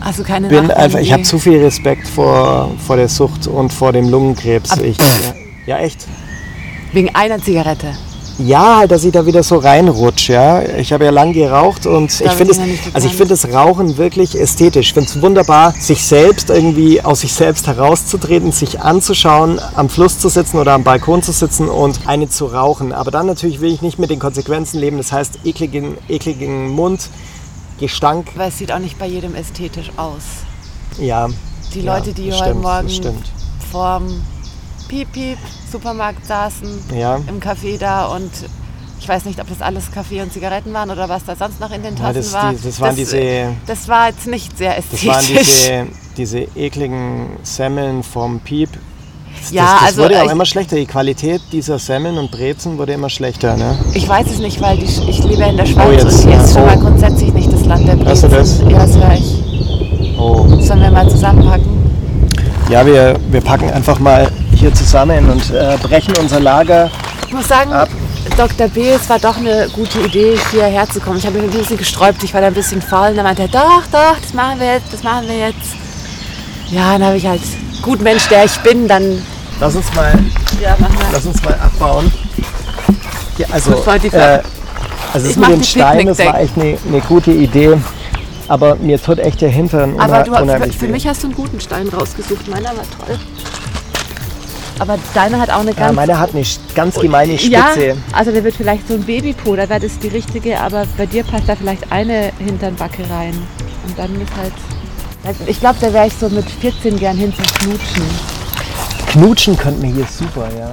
B: Hast du keine
A: bin einfach, ich habe zu viel Respekt vor, vor der Sucht und vor dem Lungenkrebs. Ich, ja, echt.
B: Wegen einer Zigarette.
A: Ja, halt, dass ich da wieder so reinrutsche. Ja. Ich habe ja lang geraucht und ich finde es, also ich finde das Rauchen wirklich ästhetisch. Ich finde es wunderbar, sich selbst irgendwie aus sich selbst herauszutreten, sich anzuschauen, am Fluss zu sitzen oder am Balkon zu sitzen und eine zu rauchen. Aber dann natürlich will ich nicht mit den Konsequenzen leben. Das heißt, ekligen, ekligen Mund, Gestank.
B: Aber es sieht auch nicht bei jedem ästhetisch aus.
A: Ja.
B: Die
A: ja,
B: Leute, die
A: das
B: heute
A: stimmt,
B: Morgen vorm Piep Piep Supermarkt saßen,
A: Ja.
B: im Café da und ich weiß nicht, ob das alles Kaffee und Zigaretten waren oder was da sonst noch in den
A: Ja,
B: Tassen
A: das-
B: war.
A: die- das waren diese-
B: Das war jetzt nicht sehr
A: Das
B: ästhetisch.
A: waren diese, diese ekligen Semmeln vom Piep. Das,
B: Ja,
A: das, das
B: also,
A: wurde auch immer schlechter. Die Qualität dieser Semmeln und Brezen wurde immer schlechter. Ne?
B: ich weiß es nicht, weil die, ich lebe in der Schweiz
A: Oh, jetzt,
B: und hier
A: ja.
B: ist schon
A: Oh.
B: mal grundsätzlich nicht das Land der Brezen.
A: Hörst du das?
B: Ja, das höre ich.
A: Oh.
B: Sollen wir mal zusammenpacken?
A: Ja, wir, wir packen einfach mal hier zusammen und äh, brechen unser Lager.
B: Ich muss sagen,
A: Ab.
B: Dr. B, es war doch eine gute Idee, hierher zu kommen. Ich habe mich ein bisschen gesträubt, ich war da ein bisschen faul. Und dann meinte er, doch, doch, das machen wir jetzt, das machen wir jetzt. Ja, dann habe ich halt, gut Mensch, der ich bin, dann,
A: Lass uns mal,
B: ja,
A: lass uns mal abbauen. Ja, also, äh, also das
B: Ich
A: mit den Steinen, das war echt eine, eine gute Idee. Aber mir tut echt der Hintern
B: Aber du, für,
A: unheimlich
B: für mich hast du einen guten Stein rausgesucht. Meiner war toll. Aber deiner hat auch eine
A: ja,
B: ganz...
A: meiner hat eine sch- ganz gemeine Spitze.
B: Ja, also der wird vielleicht so ein Babypo, da wäre das die richtige, aber bei dir passt da vielleicht eine Hinternbacke rein. Und dann ist halt. also Ich glaube, da wäre ich so mit 14 gern hin zum Knutschen.
A: Knutschen könnten wir hier super, ja.